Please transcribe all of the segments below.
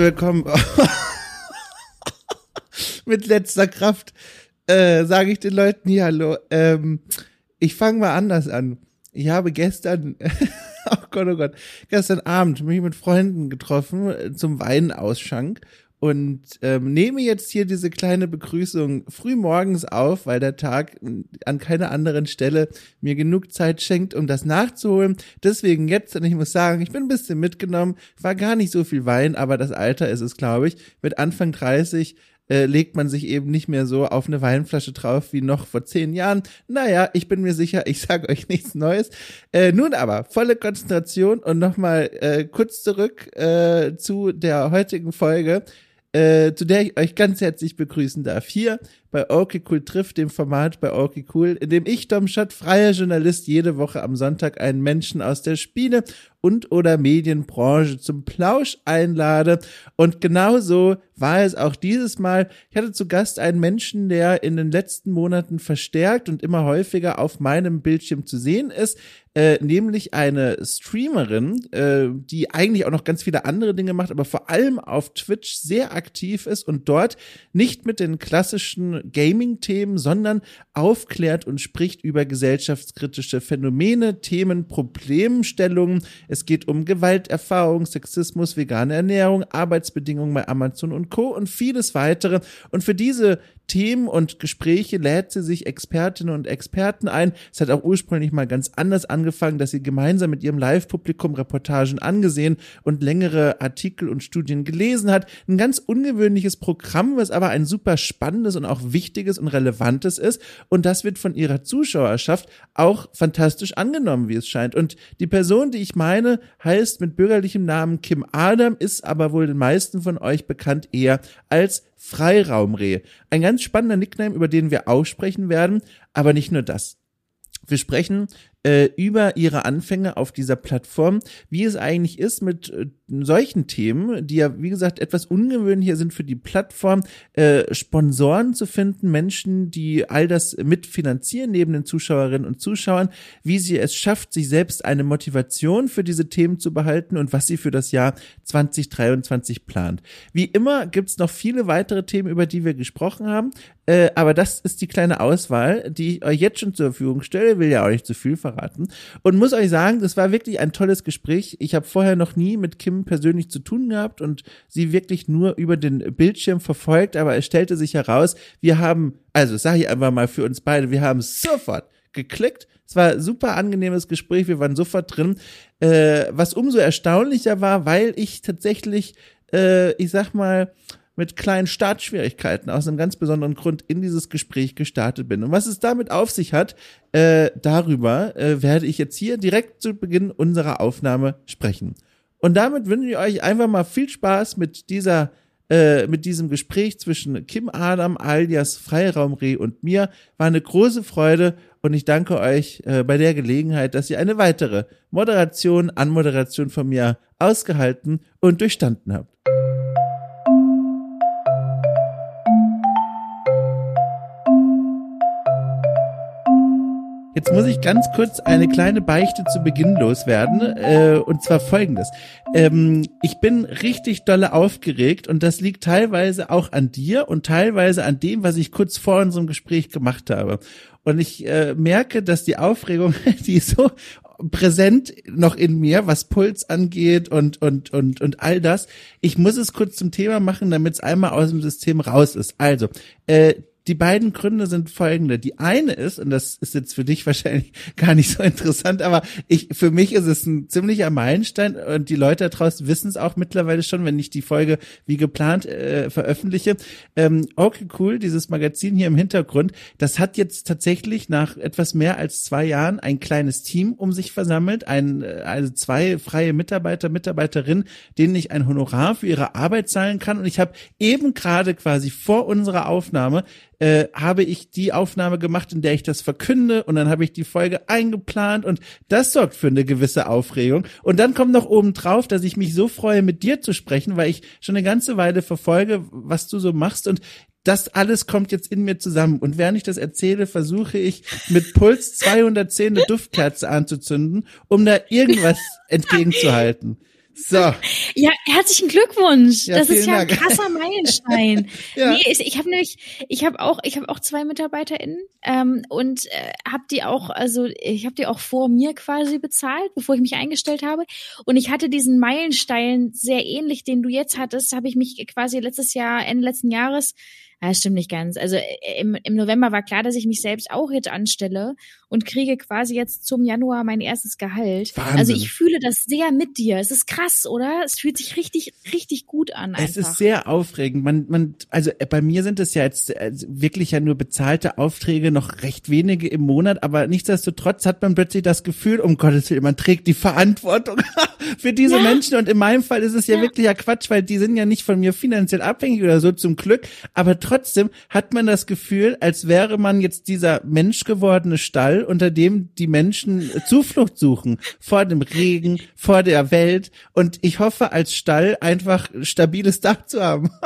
Willkommen. Mit letzter Kraft äh, sage ich den Leuten hier Hallo. Ähm, ich fange mal anders an. Ich habe gestern, oh Gott, oh Gott, gestern Abend mich mit Freunden getroffen äh, zum Weinausschank und ähm, nehme jetzt hier diese kleine Begrüßung früh morgens auf, weil der Tag an keiner anderen Stelle mir genug Zeit schenkt, um das nachzuholen. Deswegen jetzt, und ich muss sagen, ich bin ein bisschen mitgenommen, war gar nicht so viel Wein, aber das Alter ist es, glaube ich. Mit Anfang 30 äh, legt man sich eben nicht mehr so auf eine Weinflasche drauf wie noch vor zehn Jahren. Naja, ich bin mir sicher, ich sage euch nichts Neues. Äh, nun aber, volle Konzentration und nochmal äh, kurz zurück äh, zu der heutigen Folge äh, zu der ich euch ganz herzlich begrüßen darf. Hier bei Okay Cool trifft, dem Format bei Okay Cool, in dem ich, Dom Schott, freier Journalist, jede Woche am Sonntag einen Menschen aus der Spiele- und oder Medienbranche zum Plausch einlade. Und genauso war es auch dieses Mal. Ich hatte zu Gast einen Menschen, der in den letzten Monaten verstärkt und immer häufiger auf meinem Bildschirm zu sehen ist, äh, nämlich eine Streamerin, äh, die eigentlich auch noch ganz viele andere Dinge macht, aber vor allem auf Twitch sehr aktiv ist und dort nicht mit den klassischen Gaming-Themen, sondern aufklärt und spricht über gesellschaftskritische Phänomene, Themen, Problemstellungen. Es geht um Gewalterfahrung, Sexismus, vegane Ernährung, Arbeitsbedingungen bei Amazon und Co. und vieles weitere. Und für diese Themen und Gespräche lädt sie sich Expertinnen und Experten ein. Es hat auch ursprünglich mal ganz anders angefangen, dass sie gemeinsam mit ihrem Live-Publikum Reportagen angesehen und längere Artikel und Studien gelesen hat. Ein ganz ungewöhnliches Programm, was aber ein super spannendes und auch wichtiges und relevantes ist. Und das wird von ihrer Zuschauerschaft auch fantastisch angenommen, wie es scheint. Und die Person, die ich meine, heißt mit bürgerlichem Namen Kim Adam, ist aber wohl den meisten von euch bekannt eher als Freiraumreh. Ein ganz spannender Nickname, über den wir auch sprechen werden, aber nicht nur das. Wir sprechen äh, über ihre Anfänge auf dieser Plattform, wie es eigentlich ist mit äh, solchen Themen, die ja, wie gesagt, etwas ungewöhnlicher sind für die Plattform, äh, Sponsoren zu finden, Menschen, die all das mitfinanzieren, neben den Zuschauerinnen und Zuschauern, wie sie es schafft, sich selbst eine Motivation für diese Themen zu behalten und was sie für das Jahr 2023 plant. Wie immer gibt's noch viele weitere Themen, über die wir gesprochen haben, äh, aber das ist die kleine Auswahl, die ich euch jetzt schon zur Verfügung stelle, will ja auch nicht zu viel verraten. Und muss euch sagen, das war wirklich ein tolles Gespräch. Ich habe vorher noch nie mit Kim persönlich zu tun gehabt und sie wirklich nur über den Bildschirm verfolgt, aber es stellte sich heraus, wir haben, also sage ich einfach mal für uns beide, wir haben sofort geklickt. Es war ein super angenehmes Gespräch, wir waren sofort drin. Äh, was umso erstaunlicher war, weil ich tatsächlich, äh, ich sag mal, mit kleinen Startschwierigkeiten aus einem ganz besonderen Grund in dieses Gespräch gestartet bin. Und was es damit auf sich hat, äh, darüber äh, werde ich jetzt hier direkt zu Beginn unserer Aufnahme sprechen. Und damit wünsche ich euch einfach mal viel Spaß mit dieser äh, mit diesem Gespräch zwischen Kim Adam alias Freiraumreh und mir. War eine große Freude und ich danke euch äh, bei der Gelegenheit, dass ihr eine weitere Moderation, Anmoderation von mir ausgehalten und durchstanden habt. Jetzt muss ich ganz kurz eine kleine Beichte zu Beginn loswerden, äh, und zwar folgendes. Ähm, ich bin richtig dolle aufgeregt und das liegt teilweise auch an dir und teilweise an dem, was ich kurz vor unserem Gespräch gemacht habe. Und ich äh, merke, dass die Aufregung, die so präsent noch in mir, was Puls angeht und und und und all das. Ich muss es kurz zum Thema machen, damit es einmal aus dem System raus ist. Also, äh, die beiden Gründe sind folgende. Die eine ist, und das ist jetzt für dich wahrscheinlich gar nicht so interessant, aber ich, für mich ist es ein ziemlicher Meilenstein und die Leute da draußen wissen es auch mittlerweile schon, wenn ich die Folge wie geplant äh, veröffentliche. Ähm, okay, cool, dieses Magazin hier im Hintergrund, das hat jetzt tatsächlich nach etwas mehr als zwei Jahren ein kleines Team um sich versammelt, ein, äh, also zwei freie Mitarbeiter, Mitarbeiterinnen, denen ich ein Honorar für ihre Arbeit zahlen kann. Und ich habe eben gerade quasi vor unserer Aufnahme äh, habe ich die Aufnahme gemacht, in der ich das verkünde und dann habe ich die Folge eingeplant und das sorgt für eine gewisse Aufregung. Und dann kommt noch oben drauf, dass ich mich so freue, mit dir zu sprechen, weil ich schon eine ganze Weile verfolge, was du so machst und das alles kommt jetzt in mir zusammen. Und während ich das erzähle, versuche ich mit Puls 210 eine Duftkerze anzuzünden, um da irgendwas entgegenzuhalten. So. Ja, herzlichen Glückwunsch. Ja, das ist ja Dank. ein krasser Meilenstein. Ja. Nee, ich, ich habe nämlich, ich habe auch, ich habe auch zwei MitarbeiterInnen ähm, und äh, habe die auch, also ich habe die auch vor mir quasi bezahlt, bevor ich mich eingestellt habe. Und ich hatte diesen Meilenstein sehr ähnlich, den du jetzt hattest, habe ich mich quasi letztes Jahr, Ende letzten Jahres ja, stimmt nicht ganz. Also äh, im, im November war klar, dass ich mich selbst auch jetzt anstelle und kriege quasi jetzt zum Januar mein erstes Gehalt. Wahnsinn. Also ich fühle das sehr mit dir. Es ist krass, oder? Es fühlt sich richtig, richtig gut an. Einfach. Es ist sehr aufregend. Man, man, also äh, bei mir sind es ja jetzt äh, wirklich ja nur bezahlte Aufträge, noch recht wenige im Monat, aber nichtsdestotrotz hat man plötzlich das Gefühl, um Gottes Willen, man trägt die Verantwortung für diese Ja. Menschen. Und in meinem Fall ist es ja, Ja. wirklich ja Quatsch, weil die sind ja nicht von mir finanziell abhängig oder so zum Glück. Aber trotzdem hat man das Gefühl, als wäre man jetzt dieser menschgewordene Stall, unter dem die Menschen Zuflucht suchen. Vor dem Regen, vor der Welt. Und ich hoffe, als Stall einfach stabiles Dach zu haben.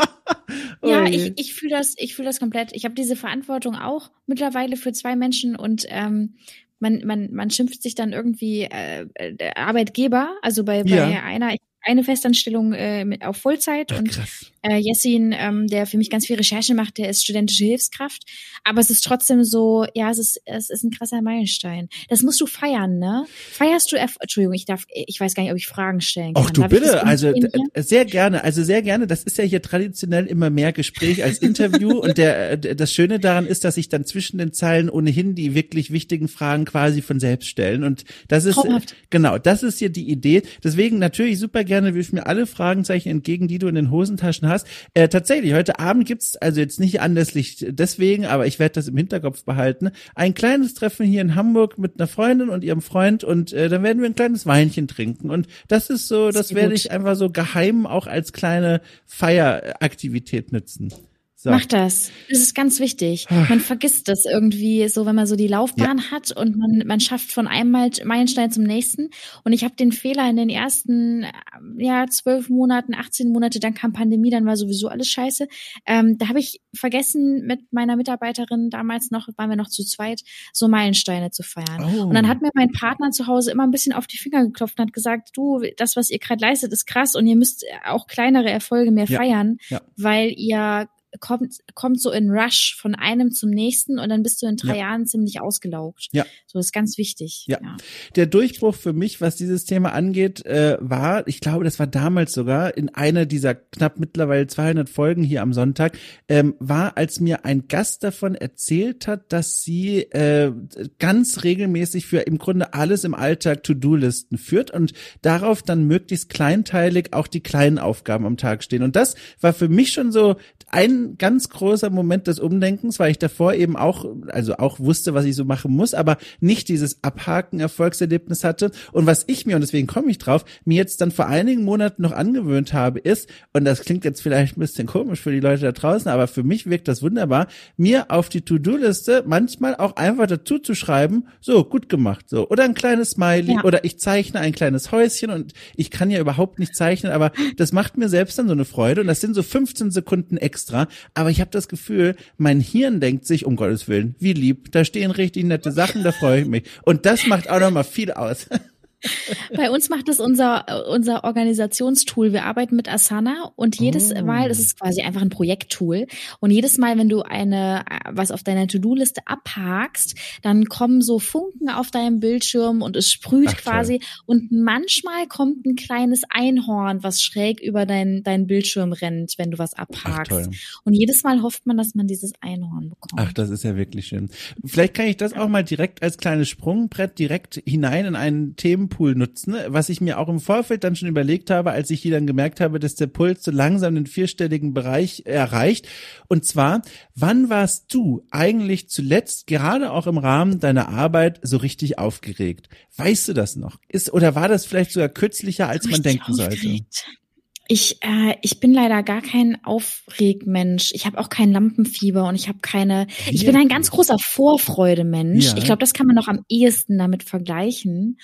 Ja, Oh je. ich, ich fühle das, ich fühle das komplett. Ich habe diese Verantwortung auch mittlerweile für zwei Menschen und ähm, man, man, man schimpft sich dann irgendwie äh, äh, der Arbeitgeber, also bei, bei Ja. einer eine Festanstellung äh, mit, auf Vollzeit Ach, und äh, Jessin, ähm, der für mich ganz viel Recherche macht, der ist studentische Hilfskraft. Aber es ist trotzdem so, ja, es ist, es ist ein krasser Meilenstein. Das musst du feiern, ne? Feierst du, Erf Entschuldigung, ich darf, ich weiß gar nicht, ob ich Fragen stellen kann. Ach du Darf bitte, also sehr gerne, also sehr gerne. Das ist ja hier traditionell immer mehr Gespräch als Interview und der das Schöne daran ist, dass sich dann zwischen den Zeilen ohnehin die wirklich wichtigen Fragen quasi von selbst stellen und das ist Traumhaft. genau, das ist hier die Idee. Deswegen natürlich super gerne wirf mir alle Fragenzeichen entgegen, die du in den Hosentaschen hast. Äh, tatsächlich heute Abend gibt's also jetzt nicht anlässlich deswegen, aber ich werde das im Hinterkopf behalten. Ein kleines Treffen hier in Hamburg mit einer Freundin und ihrem Freund und äh, dann werden wir ein kleines Weinchen trinken und das ist so, das Sehr werde ich einfach so geheim auch als kleine Feieraktivität nutzen. So. Mach das. Das ist ganz wichtig. Man vergisst das irgendwie so, wenn man so die Laufbahn hat und man, man schafft von einem Mal- Meilenstein zum nächsten. Und ich habe den Fehler in den ersten ähm, ja zwölf Monaten, 18 Monate, dann kam Pandemie, dann war sowieso alles scheiße. Ähm, da habe ich vergessen, mit meiner Mitarbeiterin damals noch, waren wir noch zu zweit, so Meilensteine zu feiern. Oh. Und dann hat mir mein Partner zu Hause immer ein bisschen auf die Finger geklopft und hat gesagt, du, das, was ihr gerade leistet, ist krass und ihr müsst auch kleinere Erfolge mehr Ja. feiern, Ja. weil ihr kommt, kommt so in Rush von einem zum nächsten und dann bist du in drei Ja. Jahren ziemlich ausgelaugt. Ja. So das ist ganz wichtig. Ja. Der Durchbruch für mich, was dieses Thema angeht, äh, war, ich glaube, das war damals sogar in einer dieser knapp mittlerweile 200 Folgen hier am Sonntag, ähm, war, als mir ein Gast davon erzählt hat, dass sie äh, ganz regelmäßig für im Grunde alles im Alltag To-Do-Listen führt und darauf dann möglichst kleinteilig auch die kleinen Aufgaben am Tag stehen. Und das war für mich schon so ein ganz großer Moment des Umdenkens, weil ich davor eben auch, also auch wusste, was ich so machen muss, aber nicht dieses Abhaken Erfolgserlebnis hatte. Und was ich mir, und deswegen komme ich drauf, mir jetzt dann vor einigen Monaten noch angewöhnt habe, ist, und das klingt jetzt vielleicht ein bisschen komisch für die Leute da draußen, aber für mich wirkt das wunderbar, mir auf die To-Do-Liste manchmal auch einfach dazu zu schreiben, so, gut gemacht, so, oder ein kleines Smiley, Ja. oder ich zeichne ein kleines Häuschen und ich kann ja überhaupt nicht zeichnen, aber das macht mir selbst dann so eine Freude und das sind so 15 Sekunden extra, aber ich habe das Gefühl, mein Hirn denkt sich, um Gottes Willen, wie lieb, da stehen richtig nette Sachen, da freue ich mich. Und das macht auch nochmal viel aus. Bei uns macht es unser, unser Organisationstool. Wir arbeiten mit Asana und jedes Oh. Mal, das ist quasi einfach ein Projekttool. Und jedes Mal, wenn du eine, was auf deiner To-Do-Liste abhakst, dann kommen so Funken auf deinem Bildschirm und es sprüht Ach, toll. quasi. Und manchmal kommt ein kleines Einhorn, was schräg über dein, dein Bildschirm rennt, wenn du was Ach, abhakst. toll. und jedes Mal hofft man, dass man dieses Einhorn bekommt. Ach, das ist ja wirklich schön. Vielleicht kann ich das auch mal direkt als kleines Sprungbrett direkt hinein in einen Themenpool nutzen, was ich mir auch im Vorfeld dann schon überlegt habe, als ich hier dann gemerkt habe, dass der Puls so langsam den vierstelligen Bereich erreicht. Und zwar, wann warst du eigentlich zuletzt, gerade auch im Rahmen deiner Arbeit, so richtig aufgeregt? Weißt du das noch? Ist, oder war das vielleicht sogar kürzlicher, als man denken sollte? Ich, äh, ich bin leider gar kein Aufregmensch. Ich habe auch kein Lampenfieber und ich habe keine. Ich bin ein ganz großer Vorfreudemensch. Ja. Ich glaube, das kann man noch am ehesten damit vergleichen.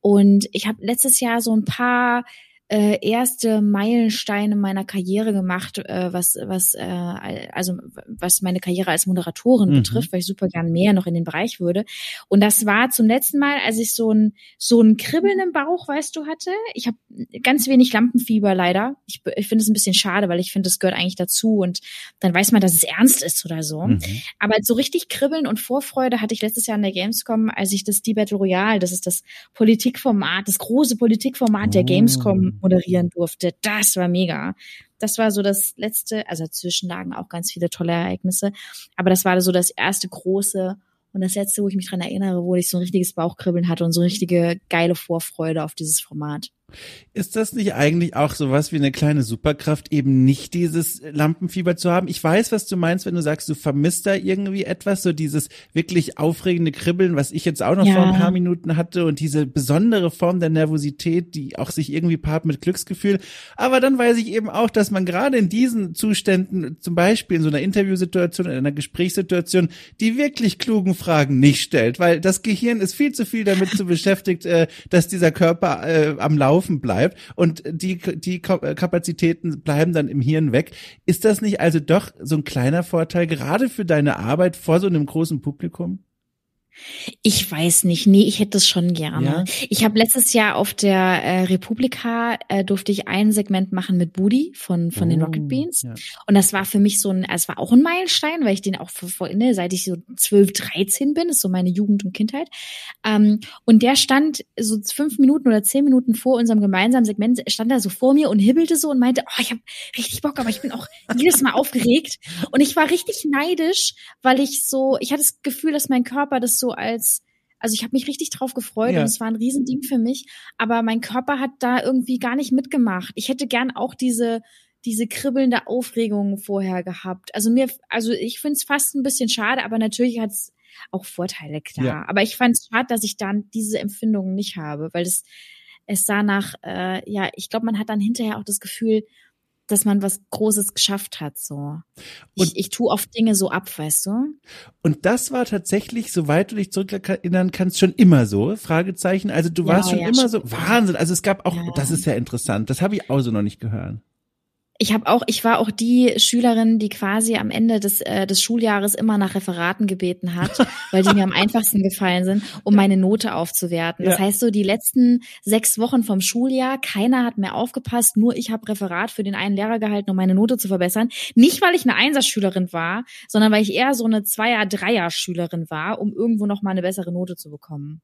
Und ich habe letztes Jahr so ein paar äh, erste Meilensteine meiner Karriere gemacht, äh, was was äh, also was meine Karriere als Moderatorin mhm. betrifft, weil ich super gern mehr noch in den Bereich würde. Und das war zum letzten Mal, als ich so ein so ein Kribbeln im Bauch, weißt du, hatte. Ich habe ganz wenig Lampenfieber leider. Ich, ich finde es ein bisschen schade, weil ich finde, es gehört eigentlich dazu und dann weiß man, dass es ernst ist oder so. Mhm. Aber so richtig Kribbeln und Vorfreude hatte ich letztes Jahr in der Gamescom, als ich das Die Battle Royale, das ist das Politikformat, das große Politikformat der oh. Gamescom moderieren durfte. Das war mega. Das war so das letzte, also dazwischen lagen auch ganz viele tolle Ereignisse, aber das war so das erste große und das letzte, wo ich mich dran erinnere, wo ich so ein richtiges Bauchkribbeln hatte und so richtige geile Vorfreude auf dieses Format. Ist das nicht eigentlich auch sowas wie eine kleine Superkraft, eben nicht dieses Lampenfieber zu haben? Ich weiß, was du meinst, wenn du sagst, du vermisst da irgendwie etwas, so dieses wirklich aufregende Kribbeln, was ich jetzt auch noch ja. vor ein paar Minuten hatte und diese besondere Form der Nervosität, die auch sich irgendwie paart mit Glücksgefühl. Aber dann weiß ich eben auch, dass man gerade in diesen Zuständen, zum Beispiel in so einer Interviewsituation, in einer Gesprächssituation, die wirklich klugen Fragen nicht stellt, weil das Gehirn ist viel zu viel damit zu beschäftigt, äh, dass dieser Körper äh, am Laufen Laufen bleibt und die, die Kapazitäten bleiben dann im Hirn weg. Ist das nicht also doch so ein kleiner Vorteil, gerade für deine Arbeit vor so einem großen Publikum? Ich weiß nicht, nee, ich hätte es schon gerne. Ja? Ich habe letztes Jahr auf der äh, Republika äh, durfte ich ein Segment machen mit Budi von von oh, den Rocket Beans ja. und das war für mich so ein, es war auch ein Meilenstein, weil ich den auch vor, ne, seit ich so 12, 13 bin, ist so meine Jugend und Kindheit. Ähm, und der stand so fünf Minuten oder zehn Minuten vor unserem gemeinsamen Segment, stand da so vor mir und hibbelte so und meinte, oh, ich habe richtig Bock, aber ich bin auch jedes Mal aufgeregt und ich war richtig neidisch, weil ich so, ich hatte das Gefühl, dass mein Körper das so als, also ich habe mich richtig drauf gefreut ja. und es war ein Riesending für mich, aber mein Körper hat da irgendwie gar nicht mitgemacht. Ich hätte gern auch diese diese kribbelnde Aufregung vorher gehabt. Also mir, also ich finde es fast ein bisschen schade, aber natürlich hat es auch Vorteile, klar. Ja. Aber ich fand es schade, dass ich dann diese Empfindungen nicht habe, weil es, es sah nach, äh, ja, ich glaube, man hat dann hinterher auch das Gefühl, dass man was Großes geschafft hat, so. Ich, und, ich tue oft Dinge so ab, weißt du? Und das war tatsächlich, soweit du dich zurückerinnern kannst, schon immer so? Fragezeichen. Also du ja, warst schon ja, immer schon. so, Wahnsinn. Also es gab auch, ja. das ist ja interessant. Das habe ich auch so noch nicht gehört ich habe auch, ich war auch die Schülerin, die quasi am Ende des, äh, des Schuljahres immer nach Referaten gebeten hat, weil die mir am einfachsten gefallen sind, um meine Note aufzuwerten. Das ja. heißt so, die letzten sechs Wochen vom Schuljahr, keiner hat mehr aufgepasst, nur ich habe Referat für den einen Lehrer gehalten, um meine Note zu verbessern. Nicht, weil ich eine Einserschülerin war, sondern weil ich eher so eine Zweier-, Dreier-Schülerin war, um irgendwo noch mal eine bessere Note zu bekommen.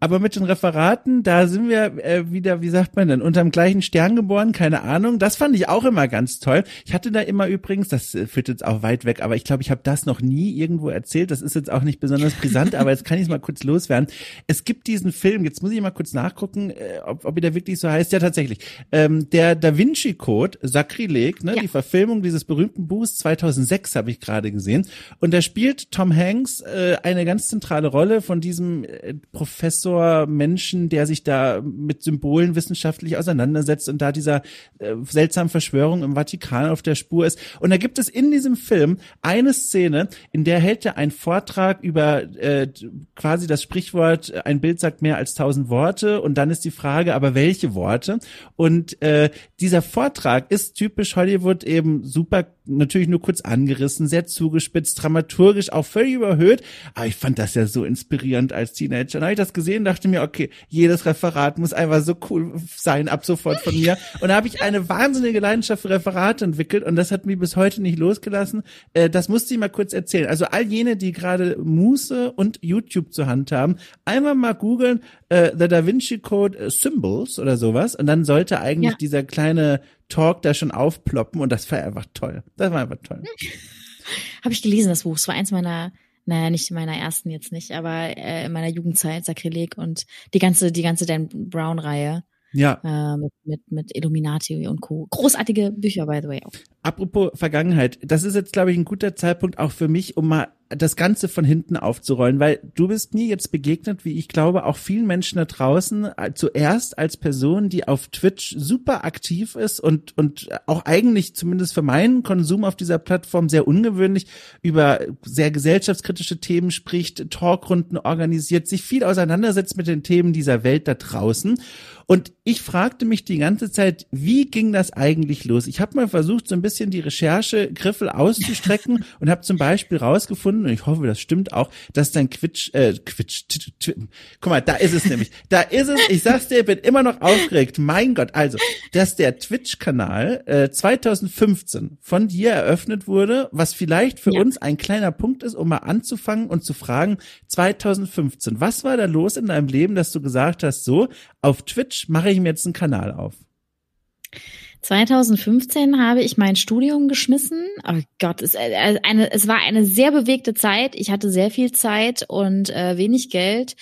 Aber mit den Referaten, da sind wir äh, wieder, wie sagt man denn, unterm gleichen Stern geboren, keine Ahnung. Das fand ich auch immer immer ganz toll. Ich hatte da immer übrigens, das äh, führt jetzt auch weit weg, aber ich glaube, ich habe das noch nie irgendwo erzählt. Das ist jetzt auch nicht besonders brisant, aber jetzt kann ich es mal kurz loswerden. Es gibt diesen Film, jetzt muss ich mal kurz nachgucken, äh, ob, ob der wirklich so heißt. Ja, tatsächlich. Ähm, der Da Vinci Code, Sakrileg, ne, ja. die Verfilmung dieses berühmten Buchs 2006 habe ich gerade gesehen. Und da spielt Tom Hanks äh, eine ganz zentrale Rolle von diesem äh, Professor Menschen, der sich da mit Symbolen wissenschaftlich auseinandersetzt und da dieser äh, seltsamen Verschwörung Verschwörung im Vatikan auf der Spur ist. Und da gibt es in diesem Film eine Szene, in der hält er einen Vortrag über äh, quasi das Sprichwort, ein Bild sagt mehr als tausend Worte. Und dann ist die Frage, aber welche Worte? Und äh, dieser Vortrag ist typisch Hollywood eben super natürlich nur kurz angerissen, sehr zugespitzt, dramaturgisch auch völlig überhöht. Aber ich fand das ja so inspirierend als Teenager. Dann habe ich das gesehen, dachte mir, okay, jedes Referat muss einfach so cool sein, ab sofort von mir. Und da habe ich eine wahnsinnige Leidenschaft für Referate entwickelt und das hat mich bis heute nicht losgelassen. Äh, das musste ich mal kurz erzählen. Also all jene, die gerade Muße und YouTube zur Hand haben, einmal mal googeln, äh, The Da Vinci Code äh, Symbols oder sowas und dann sollte eigentlich ja. dieser kleine Talk da schon aufploppen und das war einfach toll. Das war einfach toll. Habe ich gelesen, das Buch. Es war eins meiner, naja, nicht meiner ersten jetzt nicht, aber äh, in meiner Jugendzeit, Sakrileg und die ganze, die ganze Dan Brown-Reihe. Ja. Äh, mit, mit, mit Illuminati und Co. Großartige Bücher, by the way. Auch. Apropos Vergangenheit, das ist jetzt, glaube ich, ein guter Zeitpunkt auch für mich, um mal das Ganze von hinten aufzurollen, weil du bist mir jetzt begegnet, wie ich glaube, auch vielen Menschen da draußen, äh, zuerst als Person, die auf Twitch super aktiv ist und, und auch eigentlich zumindest für meinen Konsum auf dieser Plattform sehr ungewöhnlich über sehr gesellschaftskritische Themen spricht, Talkrunden organisiert, sich viel auseinandersetzt mit den Themen dieser Welt da draußen. Und ich fragte mich die ganze Zeit, wie ging das eigentlich los? Ich habe mal versucht, so ein bisschen die Recherche-Griffel auszustrecken und habe zum Beispiel rausgefunden, und ich hoffe, das stimmt auch, dass dein Quitsch, äh, Quitsch, guck mal, da ist es nämlich, da ist es, ich sag's dir, bin immer noch aufgeregt, mein Gott, also, dass der Twitch-Kanal äh, 2015 von dir eröffnet wurde, was vielleicht für ja. uns ein kleiner Punkt ist, um mal anzufangen und zu fragen, 2015, was war da los in deinem Leben, dass du gesagt hast, so, auf Twitch mache ich mir jetzt einen Kanal auf? 2015 habe ich mein Studium geschmissen. Oh Gott, es, äh, eine, es war eine sehr bewegte Zeit. Ich hatte sehr viel Zeit und äh, wenig Geld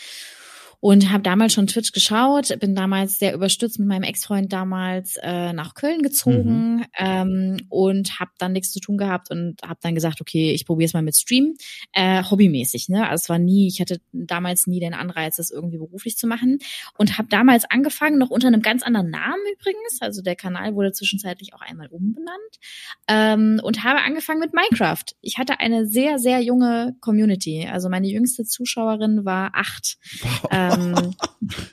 und habe damals schon Twitch geschaut, bin damals sehr überstützt mit meinem Ex-Freund damals äh, nach Köln gezogen mhm. ähm, und habe dann nichts zu tun gehabt und habe dann gesagt, okay, ich probiere es mal mit Stream, äh, hobbymäßig. Ne? Also es war nie, ich hatte damals nie den Anreiz, das irgendwie beruflich zu machen und habe damals angefangen, noch unter einem ganz anderen Namen übrigens. Also der Kanal wurde zwischenzeitlich auch einmal umbenannt ähm, und habe angefangen mit Minecraft. Ich hatte eine sehr sehr junge Community. Also meine jüngste Zuschauerin war acht. Wow. Ähm, ähm,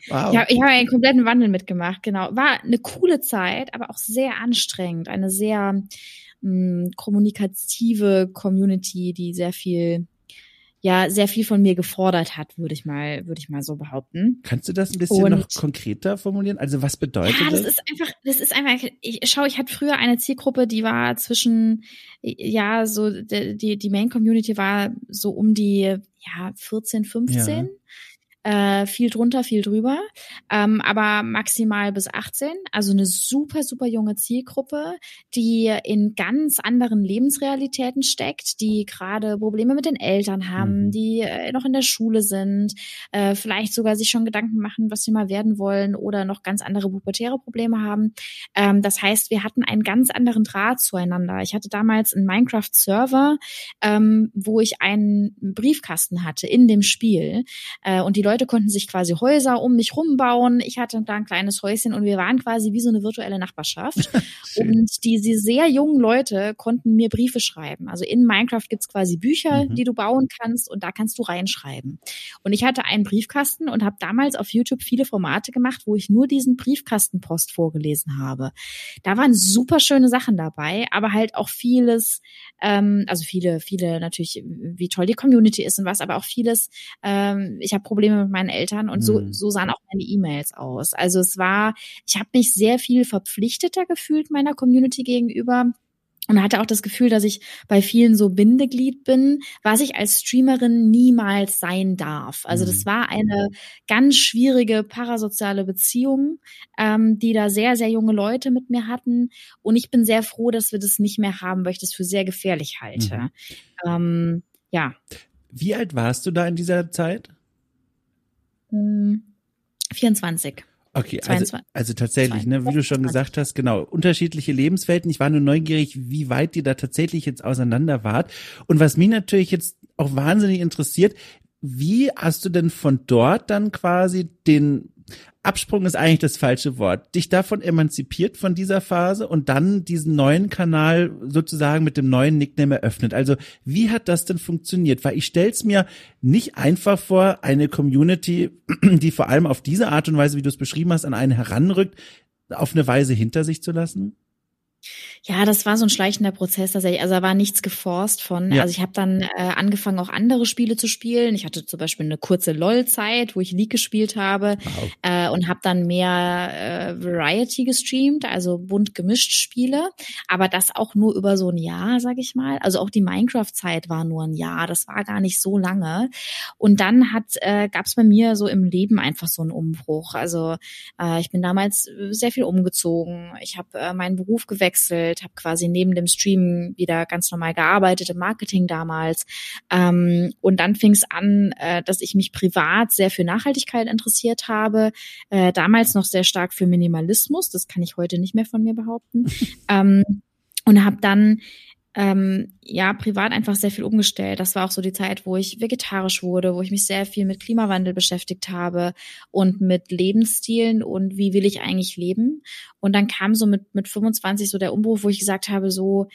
wow. Ich habe hab einen kompletten Wandel mitgemacht, genau. War eine coole Zeit, aber auch sehr anstrengend. Eine sehr mh, mm, kommunikative Community, die sehr viel ja sehr viel von mir gefordert hat, würde ich mal, würde ich mal so behaupten. Kannst du das ein bisschen und, noch konkreter formulieren? Also was bedeutet ja, das? das ist einfach, das ist einfach. Ich schau, ich hatte früher eine Zielgruppe, die war zwischen, ja, so die die Main Community war so um die ja 14, 15. Ja äh, viel drunter, viel drüber, ähm, aber maximal bis 18. Also eine super, super junge Zielgruppe, die in ganz anderen Lebensrealitäten steckt, die gerade Probleme mit den Eltern haben, mhm. die äh, noch in der Schule sind, äh, vielleicht sogar sich schon Gedanken machen, was sie mal werden wollen oder noch ganz andere pubertäre Probleme haben. Ähm, das heißt, wir hatten einen ganz anderen Draht zueinander. Ich hatte damals einen Minecraft-Server, ähm, wo ich einen Briefkasten hatte in dem Spiel äh, und die Leute konnten sich quasi Häuser um mich rumbauen. Ich hatte da ein kleines Häuschen und wir waren quasi wie so eine virtuelle Nachbarschaft. und diese sehr jungen Leute konnten mir Briefe schreiben. Also in Minecraft gibt's quasi Bücher, mhm. die du bauen kannst und da kannst du reinschreiben. Und ich hatte einen Briefkasten und habe damals auf YouTube viele Formate gemacht, wo ich nur diesen Briefkastenpost vorgelesen habe. Da waren super schöne Sachen dabei, aber halt auch vieles, ähm, also viele, viele natürlich, wie toll die Community ist und was, aber auch vieles, ähm, ich habe Probleme mit meinen Eltern und so, mhm. so sahen auch meine E-Mails aus. Also es war, ich habe mich sehr viel verpflichteter gefühlt meiner Community gegenüber und hatte auch das Gefühl, dass ich bei vielen so Bindeglied bin, was ich als Streamerin niemals sein darf. Also das mhm. war eine ganz schwierige parasoziale Beziehung, ähm, die da sehr, sehr junge Leute mit mir hatten. Und ich bin sehr froh, dass wir das nicht mehr haben, weil ich das für sehr gefährlich halte. Mhm. Ähm, ja. Wie alt warst du da in dieser Zeit? 24. Hm, okay, also, also tatsächlich, ne, wie du schon gesagt hast, genau, unterschiedliche Lebenswelten. Ich war nur neugierig, wie weit ihr da tatsächlich jetzt auseinander wart. Und was mich natürlich jetzt auch wahnsinnig interessiert, wie hast du denn von dort dann quasi den Absprung ist eigentlich das falsche Wort. Dich davon emanzipiert von dieser Phase und dann diesen neuen Kanal sozusagen mit dem neuen Nickname eröffnet. Also wie hat das denn funktioniert? Weil ich stell's mir nicht einfach vor, eine Community, die vor allem auf diese Art und Weise, wie du es beschrieben hast, an einen heranrückt, auf eine Weise hinter sich zu lassen. Ja, das war so ein schleichender Prozess tatsächlich. Also da war nichts geforst von. Ja. Also ich habe dann äh, angefangen, auch andere Spiele zu spielen. Ich hatte zum Beispiel eine kurze LOL-Zeit, wo ich League gespielt habe wow. äh, und habe dann mehr äh, Variety gestreamt, also bunt gemischt Spiele. Aber das auch nur über so ein Jahr, sag ich mal. Also auch die Minecraft-Zeit war nur ein Jahr. Das war gar nicht so lange. Und dann hat äh, gab es bei mir so im Leben einfach so einen Umbruch. Also äh, ich bin damals sehr viel umgezogen. Ich habe äh, meinen Beruf gewechselt gewechselt, habe quasi neben dem Stream wieder ganz normal gearbeitet im Marketing damals. Ähm, und dann fing es an, äh, dass ich mich privat sehr für Nachhaltigkeit interessiert habe. Äh, damals noch sehr stark für Minimalismus. Das kann ich heute nicht mehr von mir behaupten. ähm, und habe dann ähm, ja privat einfach sehr viel umgestellt. Das war auch so die Zeit, wo ich vegetarisch wurde, wo ich mich sehr viel mit Klimawandel beschäftigt habe und mit Lebensstilen und wie will ich eigentlich leben. Und dann kam so mit mit 25 so der Umbruch, wo ich gesagt habe, so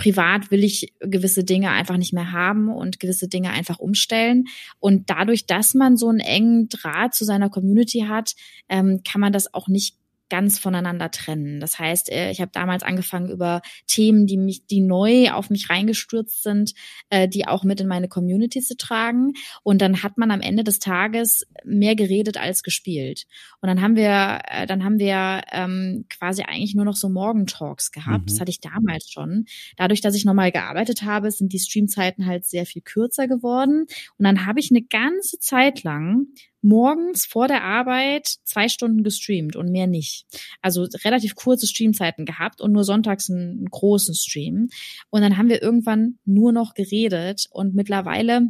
privat will ich gewisse Dinge einfach nicht mehr haben und gewisse Dinge einfach umstellen. Und dadurch, dass man so einen engen Draht zu seiner Community hat, ähm, kann man das auch nicht ganz voneinander trennen. Das heißt, äh, ich habe damals angefangen über Themen, die mich, die neu auf mich reingestürzt sind, äh, die auch mit in meine Community zu tragen. Und dann hat man am Ende des Tages mehr geredet als gespielt. Und dann haben wir, äh, dann haben wir ähm, quasi eigentlich nur noch so Morgentalks gehabt. Mhm. Das hatte ich damals schon. Dadurch, dass ich nochmal gearbeitet habe, sind die Streamzeiten halt sehr viel kürzer geworden. Und dann habe ich eine ganze Zeit lang morgens vor der Arbeit zwei Stunden gestreamt und mehr nicht. Also relativ kurze Streamzeiten gehabt und nur sonntags einen großen Stream. Und dann haben wir irgendwann nur noch geredet und mittlerweile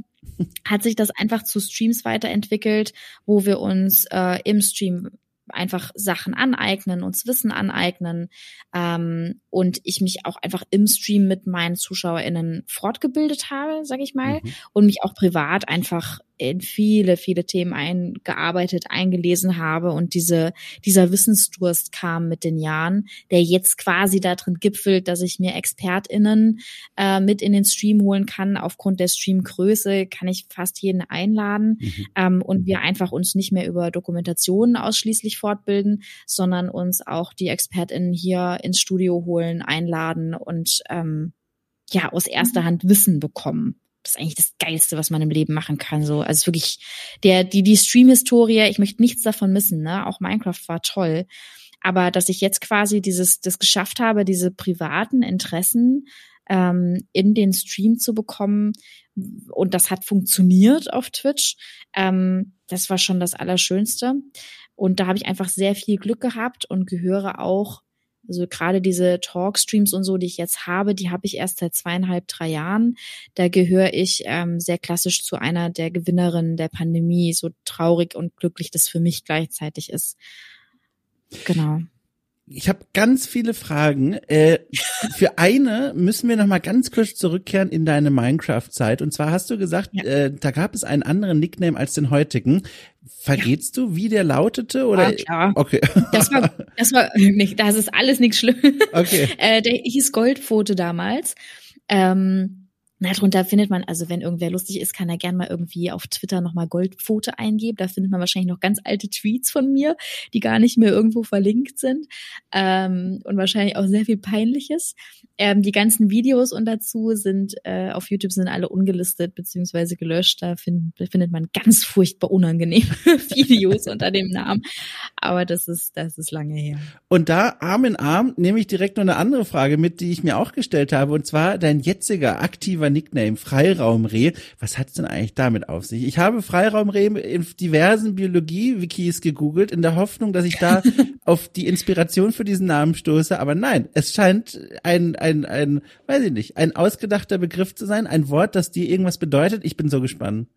hat sich das einfach zu Streams weiterentwickelt, wo wir uns äh, im Stream einfach Sachen aneignen, uns Wissen aneignen ähm, und ich mich auch einfach im Stream mit meinen ZuschauerInnen fortgebildet habe, sag ich mal, mhm. und mich auch privat einfach in viele, viele Themen eingearbeitet, eingelesen habe und diese, dieser Wissensdurst kam mit den Jahren, der jetzt quasi darin gipfelt, dass ich mir ExpertInnen äh, mit in den Stream holen kann. Aufgrund der Streamgröße kann ich fast jeden einladen mhm. ähm, und wir einfach uns nicht mehr über Dokumentationen ausschließlich fortbilden, sondern uns auch die ExpertInnen hier ins Studio holen, einladen und ähm, ja, aus erster mhm. Hand Wissen bekommen das ist eigentlich das Geilste, was man im Leben machen kann. So, also wirklich der die die Stream-Historie. Ich möchte nichts davon missen. Ne, auch Minecraft war toll, aber dass ich jetzt quasi dieses das geschafft habe, diese privaten Interessen ähm, in den Stream zu bekommen und das hat funktioniert auf Twitch. Ähm, das war schon das Allerschönste. Und da habe ich einfach sehr viel Glück gehabt und gehöre auch also gerade diese Talkstreams und so, die ich jetzt habe, die habe ich erst seit zweieinhalb, drei Jahren. Da gehöre ich ähm, sehr klassisch zu einer der Gewinnerinnen der Pandemie, so traurig und glücklich das für mich gleichzeitig ist. Genau ich habe ganz viele Fragen. Äh, für eine müssen wir noch mal ganz kurz zurückkehren in deine Minecraft-Zeit. Und zwar hast du gesagt, ja. äh, da gab es einen anderen Nickname als den heutigen. Verrätst ja. du, wie der lautete? Oder? Ja, klar. Okay. Das war, das war nicht, das ist alles nichts Schlimmes. Okay. Äh, der hieß Goldpfote damals. Ähm, na, drunter findet man, also wenn irgendwer lustig ist, kann er gern mal irgendwie auf Twitter nochmal Goldpfote eingeben. Da findet man wahrscheinlich noch ganz alte Tweets von mir, die gar nicht mehr irgendwo verlinkt sind. Ähm, und wahrscheinlich auch sehr viel Peinliches. Ähm, die ganzen Videos und dazu sind äh, auf YouTube sind alle ungelistet beziehungsweise gelöscht. Da find, findet man ganz furchtbar unangenehme Videos unter dem Namen. Aber das ist, das ist lange her. Und da Arm in Arm nehme ich direkt noch eine andere Frage mit, die ich mir auch gestellt habe. Und zwar dein jetziger aktiver Nickname Freiraumreh. Was hat's denn eigentlich damit auf sich? Ich habe Freiraumreh in diversen Biologie-Wikis gegoogelt, in der Hoffnung, dass ich da auf die Inspiration für diesen Namen stoße. Aber nein, es scheint ein, ein, ein, weiß ich nicht, ein ausgedachter Begriff zu sein, ein Wort, das dir irgendwas bedeutet. Ich bin so gespannt.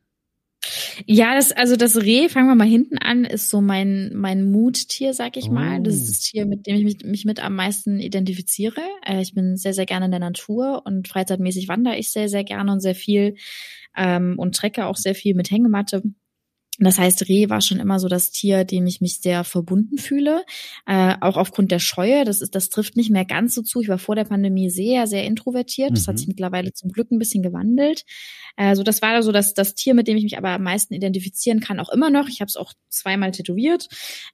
Ja, das, also das Reh, fangen wir mal hinten an, ist so mein, mein Muttier, sag ich oh. mal. Das ist das oh. Tier, mit dem ich mich, mich mit am meisten identifiziere. Äh, ich bin sehr, sehr gerne in der Natur und freizeitmäßig wandere ich sehr, sehr gerne und sehr viel ähm, und trecke auch sehr viel mit Hängematte. Das heißt, Reh war schon immer so das Tier, dem ich mich sehr verbunden fühle, äh, auch aufgrund der Scheue. Das ist, das trifft nicht mehr ganz so zu. Ich war vor der Pandemie sehr, sehr introvertiert. Das hat mhm. sich mittlerweile zum Glück ein bisschen gewandelt. Also das war so das, das Tier, mit dem ich mich aber am meisten identifizieren kann, auch immer noch. Ich habe es auch zweimal tätowiert.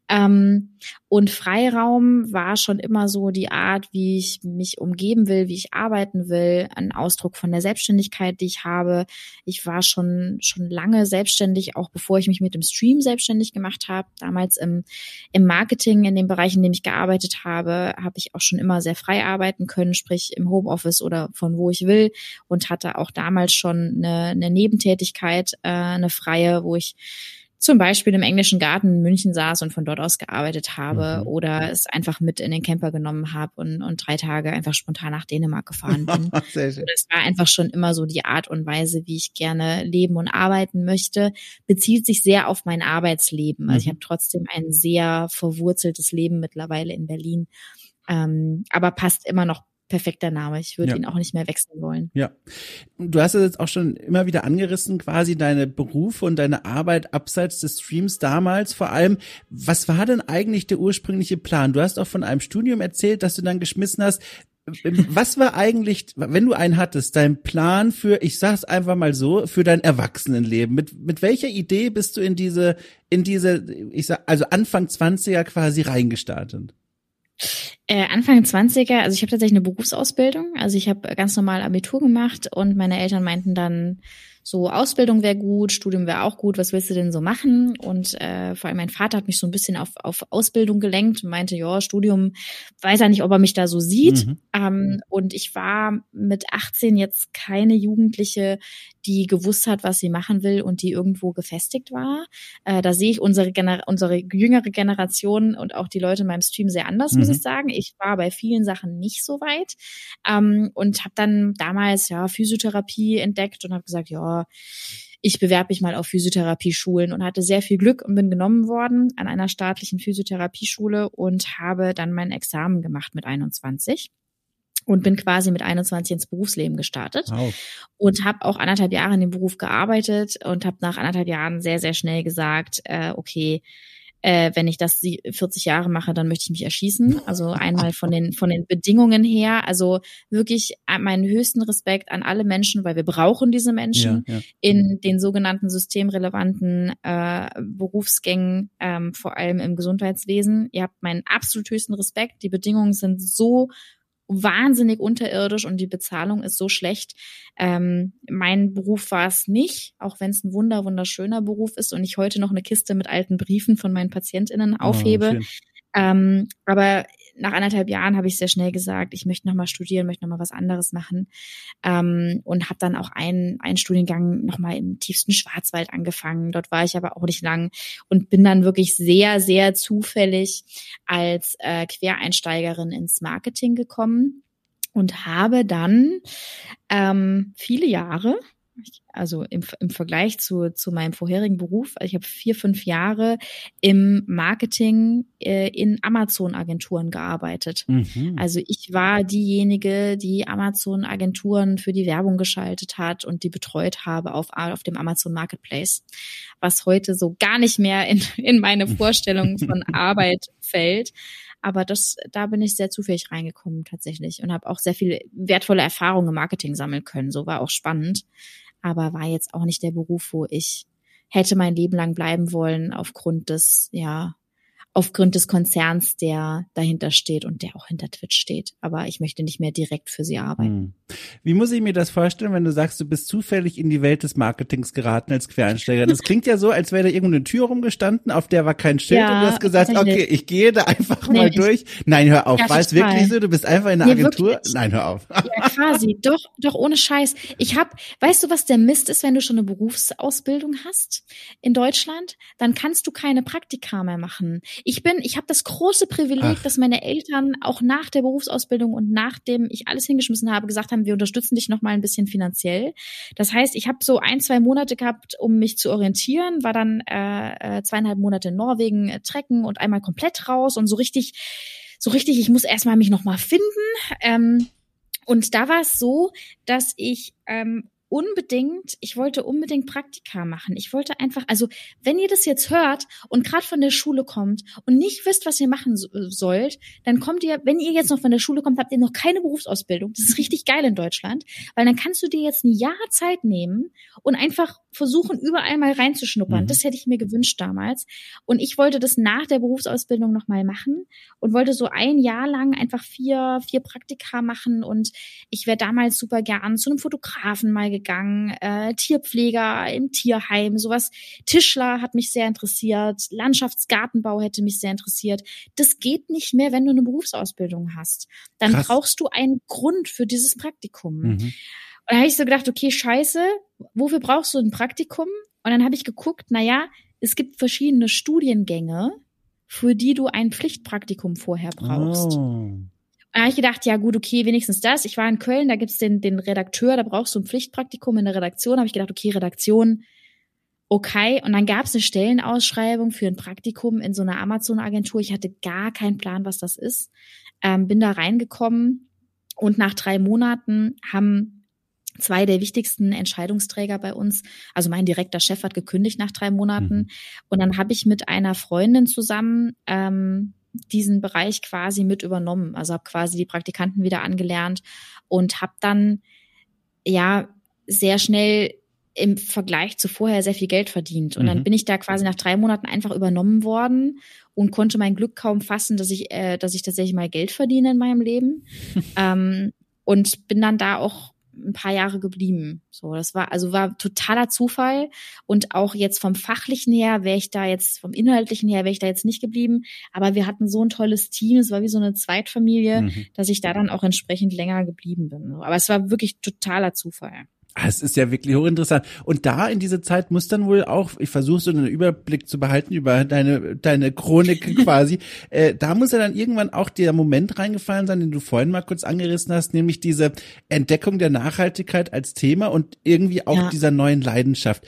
Ähm, und Freiraum war schon immer so die Art, wie ich mich umgeben will, wie ich arbeiten will, ein Ausdruck von der Selbstständigkeit, die ich habe. Ich war schon schon lange selbstständig, auch bevor ich mich mit dem Stream selbstständig gemacht habe. Damals im, im Marketing, in dem Bereich, in dem ich gearbeitet habe, habe ich auch schon immer sehr frei arbeiten können, sprich im Homeoffice oder von wo ich will und hatte auch damals schon eine, eine Nebentätigkeit, äh, eine freie, wo ich zum Beispiel im englischen Garten in München saß und von dort aus gearbeitet habe mhm. oder es einfach mit in den Camper genommen habe und, und drei Tage einfach spontan nach Dänemark gefahren bin. Sehr schön. Das war einfach schon immer so die Art und Weise, wie ich gerne leben und arbeiten möchte, bezieht sich sehr auf mein Arbeitsleben. Also ich mhm. habe trotzdem ein sehr verwurzeltes Leben mittlerweile in Berlin, ähm, aber passt immer noch perfekter Name. Ich würde ja. ihn auch nicht mehr wechseln wollen. Ja. Du hast es jetzt auch schon immer wieder angerissen, quasi deine Berufe und deine Arbeit abseits des Streams damals. Vor allem, was war denn eigentlich der ursprüngliche Plan? Du hast auch von einem Studium erzählt, das du dann geschmissen hast. Was war eigentlich, wenn du einen hattest, dein Plan für, ich sag's einfach mal so, für dein Erwachsenenleben? Mit, mit welcher Idee bist du in diese, in diese, ich sag, also Anfang 20er quasi reingestartet? Äh, Anfang 20er, also ich habe tatsächlich eine Berufsausbildung. Also ich habe ganz normal Abitur gemacht und meine Eltern meinten dann, so Ausbildung wäre gut, Studium wäre auch gut, was willst du denn so machen? Und äh, vor allem mein Vater hat mich so ein bisschen auf, auf Ausbildung gelenkt und meinte, ja, Studium, weiß er nicht, ob er mich da so sieht. Mhm. Ähm, und ich war mit 18 jetzt keine Jugendliche, die gewusst hat, was sie machen will und die irgendwo gefestigt war. Äh, da sehe ich unsere, Gener unsere jüngere Generation und auch die Leute in meinem Stream sehr anders, mhm. muss ich sagen. Ich war bei vielen Sachen nicht so weit ähm, und habe dann damals ja Physiotherapie entdeckt und habe gesagt, ja, ich bewerbe mich mal auf Physiotherapieschulen und hatte sehr viel Glück und bin genommen worden an einer staatlichen Physiotherapieschule und habe dann mein Examen gemacht mit 21 und bin quasi mit 21 ins Berufsleben gestartet wow. und habe auch anderthalb Jahre in dem Beruf gearbeitet und habe nach anderthalb Jahren sehr, sehr schnell gesagt, äh, okay, äh, wenn ich das 40 Jahre mache, dann möchte ich mich erschießen. Also einmal von den von den Bedingungen her, also wirklich meinen höchsten Respekt an alle Menschen, weil wir brauchen diese Menschen ja, ja. in den sogenannten systemrelevanten äh, Berufsgängen, ähm, vor allem im Gesundheitswesen. Ihr habt meinen absolut höchsten Respekt. Die Bedingungen sind so wahnsinnig unterirdisch und die Bezahlung ist so schlecht. Ähm, mein Beruf war es nicht, auch wenn es ein wunder wunderschöner Beruf ist und ich heute noch eine Kiste mit alten Briefen von meinen PatientInnen oh, aufhebe. Oh, ähm, aber nach anderthalb Jahren habe ich sehr schnell gesagt, ich möchte nochmal studieren, möchte nochmal was anderes machen. Ähm, und habe dann auch einen, einen Studiengang nochmal im tiefsten Schwarzwald angefangen. Dort war ich aber auch nicht lang und bin dann wirklich sehr, sehr zufällig als äh, Quereinsteigerin ins Marketing gekommen und habe dann ähm, viele Jahre also im, im Vergleich zu, zu meinem vorherigen Beruf, also ich habe vier, fünf Jahre im Marketing äh, in Amazon-Agenturen gearbeitet. Mhm. Also ich war diejenige, die Amazon-Agenturen für die Werbung geschaltet hat und die betreut habe auf, auf dem Amazon Marketplace, was heute so gar nicht mehr in, in meine Vorstellung von Arbeit fällt. Aber das, da bin ich sehr zufällig reingekommen tatsächlich und habe auch sehr viel wertvolle Erfahrungen im Marketing sammeln können. So war auch spannend aber war jetzt auch nicht der Beruf, wo ich hätte mein Leben lang bleiben wollen aufgrund des, ja, aufgrund des Konzerns, der dahinter steht und der auch hinter Twitch steht. Aber ich möchte nicht mehr direkt für sie arbeiten. Hm. Wie muss ich mir das vorstellen, wenn du sagst, du bist zufällig in die Welt des Marketings geraten als Quereinsteiger? Das klingt ja so, als wäre da irgendeine Tür rumgestanden, auf der war kein Schild ja, und du hast gesagt, okay, ich gehe da einfach nee, mal durch. Nein, hör auf. Ja, war es wirklich so? Du bist einfach in der nee, Agentur? Wirklich. Nein, hör auf. Ja, quasi. Doch, doch ohne Scheiß. Ich hab, weißt du, was der Mist ist, wenn du schon eine Berufsausbildung hast in Deutschland? Dann kannst du keine Praktika mehr machen. Ich bin, ich habe das große Privileg, Ach. dass meine Eltern auch nach der Berufsausbildung und nachdem ich alles hingeschmissen habe, gesagt haben, wir unterstützen dich noch mal ein bisschen finanziell. Das heißt, ich habe so ein, zwei Monate gehabt, um mich zu orientieren, war dann äh, äh zweieinhalb Monate in Norwegen äh, trecken und einmal komplett raus und so richtig, so richtig, ich muss erstmal mich noch mal finden. Ähm, und da war es so, dass ich ähm, unbedingt, ich wollte unbedingt Praktika machen. Ich wollte einfach, also wenn ihr das jetzt hört und gerade von der Schule kommt und nicht wisst, was ihr machen sollt, dann kommt ihr, wenn ihr jetzt noch von der Schule kommt, habt ihr noch keine Berufsausbildung. Das ist richtig geil in Deutschland, weil dann kannst du dir jetzt ein Jahr Zeit nehmen und einfach versuchen, überall mal reinzuschnuppern. Mhm. Das hätte ich mir gewünscht damals. Und ich wollte das nach der Berufsausbildung nochmal machen und wollte so ein Jahr lang einfach vier, vier Praktika machen und ich wäre damals super gern zu einem Fotografen mal gegangen, äh, Tierpfleger im Tierheim, sowas. Tischler hat mich sehr interessiert, Landschaftsgartenbau hätte mich sehr interessiert. Das geht nicht mehr, wenn du eine Berufsausbildung hast. Dann Krass. brauchst du einen Grund für dieses Praktikum. Mhm. Und da habe ich so gedacht, okay, scheiße, wofür brauchst du ein Praktikum? Und dann habe ich geguckt, na ja, es gibt verschiedene Studiengänge, für die du ein Pflichtpraktikum vorher brauchst. Oh. Da habe ich gedacht, ja gut, okay, wenigstens das. Ich war in Köln, da gibt's den, den Redakteur, da brauchst du ein Pflichtpraktikum in der Redaktion. Da habe ich gedacht, okay, Redaktion, okay. Und dann gab's eine Stellenausschreibung für ein Praktikum in so einer Amazon-Agentur. Ich hatte gar keinen Plan, was das ist. Ähm, bin da reingekommen Und nach drei Monaten haben zwei der wichtigsten Entscheidungsträger bei uns, also mein direkter Chef hat gekündigt nach drei Monaten. Mhm. Und dann habe ich mit einer Freundin zusammen ähm, diesen Bereich quasi mit übernommen. Also habe quasi die Praktikanten wieder angelernt und habe dann ja sehr schnell im Vergleich zu vorher sehr viel Geld verdient. Und mhm. dann bin ich da quasi nach drei Monaten einfach übernommen worden und konnte mein Glück kaum fassen, dass ich, äh, dass ich tatsächlich mal Geld verdiene in meinem Leben. ähm, und bin dann da auch ein paar Jahre geblieben. So, das war also war totaler Zufall und auch jetzt vom fachlichen her wäre ich da jetzt vom inhaltlichen her wäre ich da jetzt nicht geblieben, aber wir hatten so ein tolles Team, es war wie so eine Zweitfamilie, mhm. dass ich da dann auch entsprechend länger geblieben bin. Aber es war wirklich totaler Zufall. Ah, es ist ja wirklich hochinteressant. Und da in dieser Zeit muss dann wohl auch, ich versuche so einen Überblick zu behalten über deine, deine Chronik quasi, äh, da muss ja dann irgendwann auch der Moment reingefallen sein, den du vorhin mal kurz angerissen hast, nämlich diese Entdeckung der Nachhaltigkeit als Thema und irgendwie auch ja. dieser neuen Leidenschaft.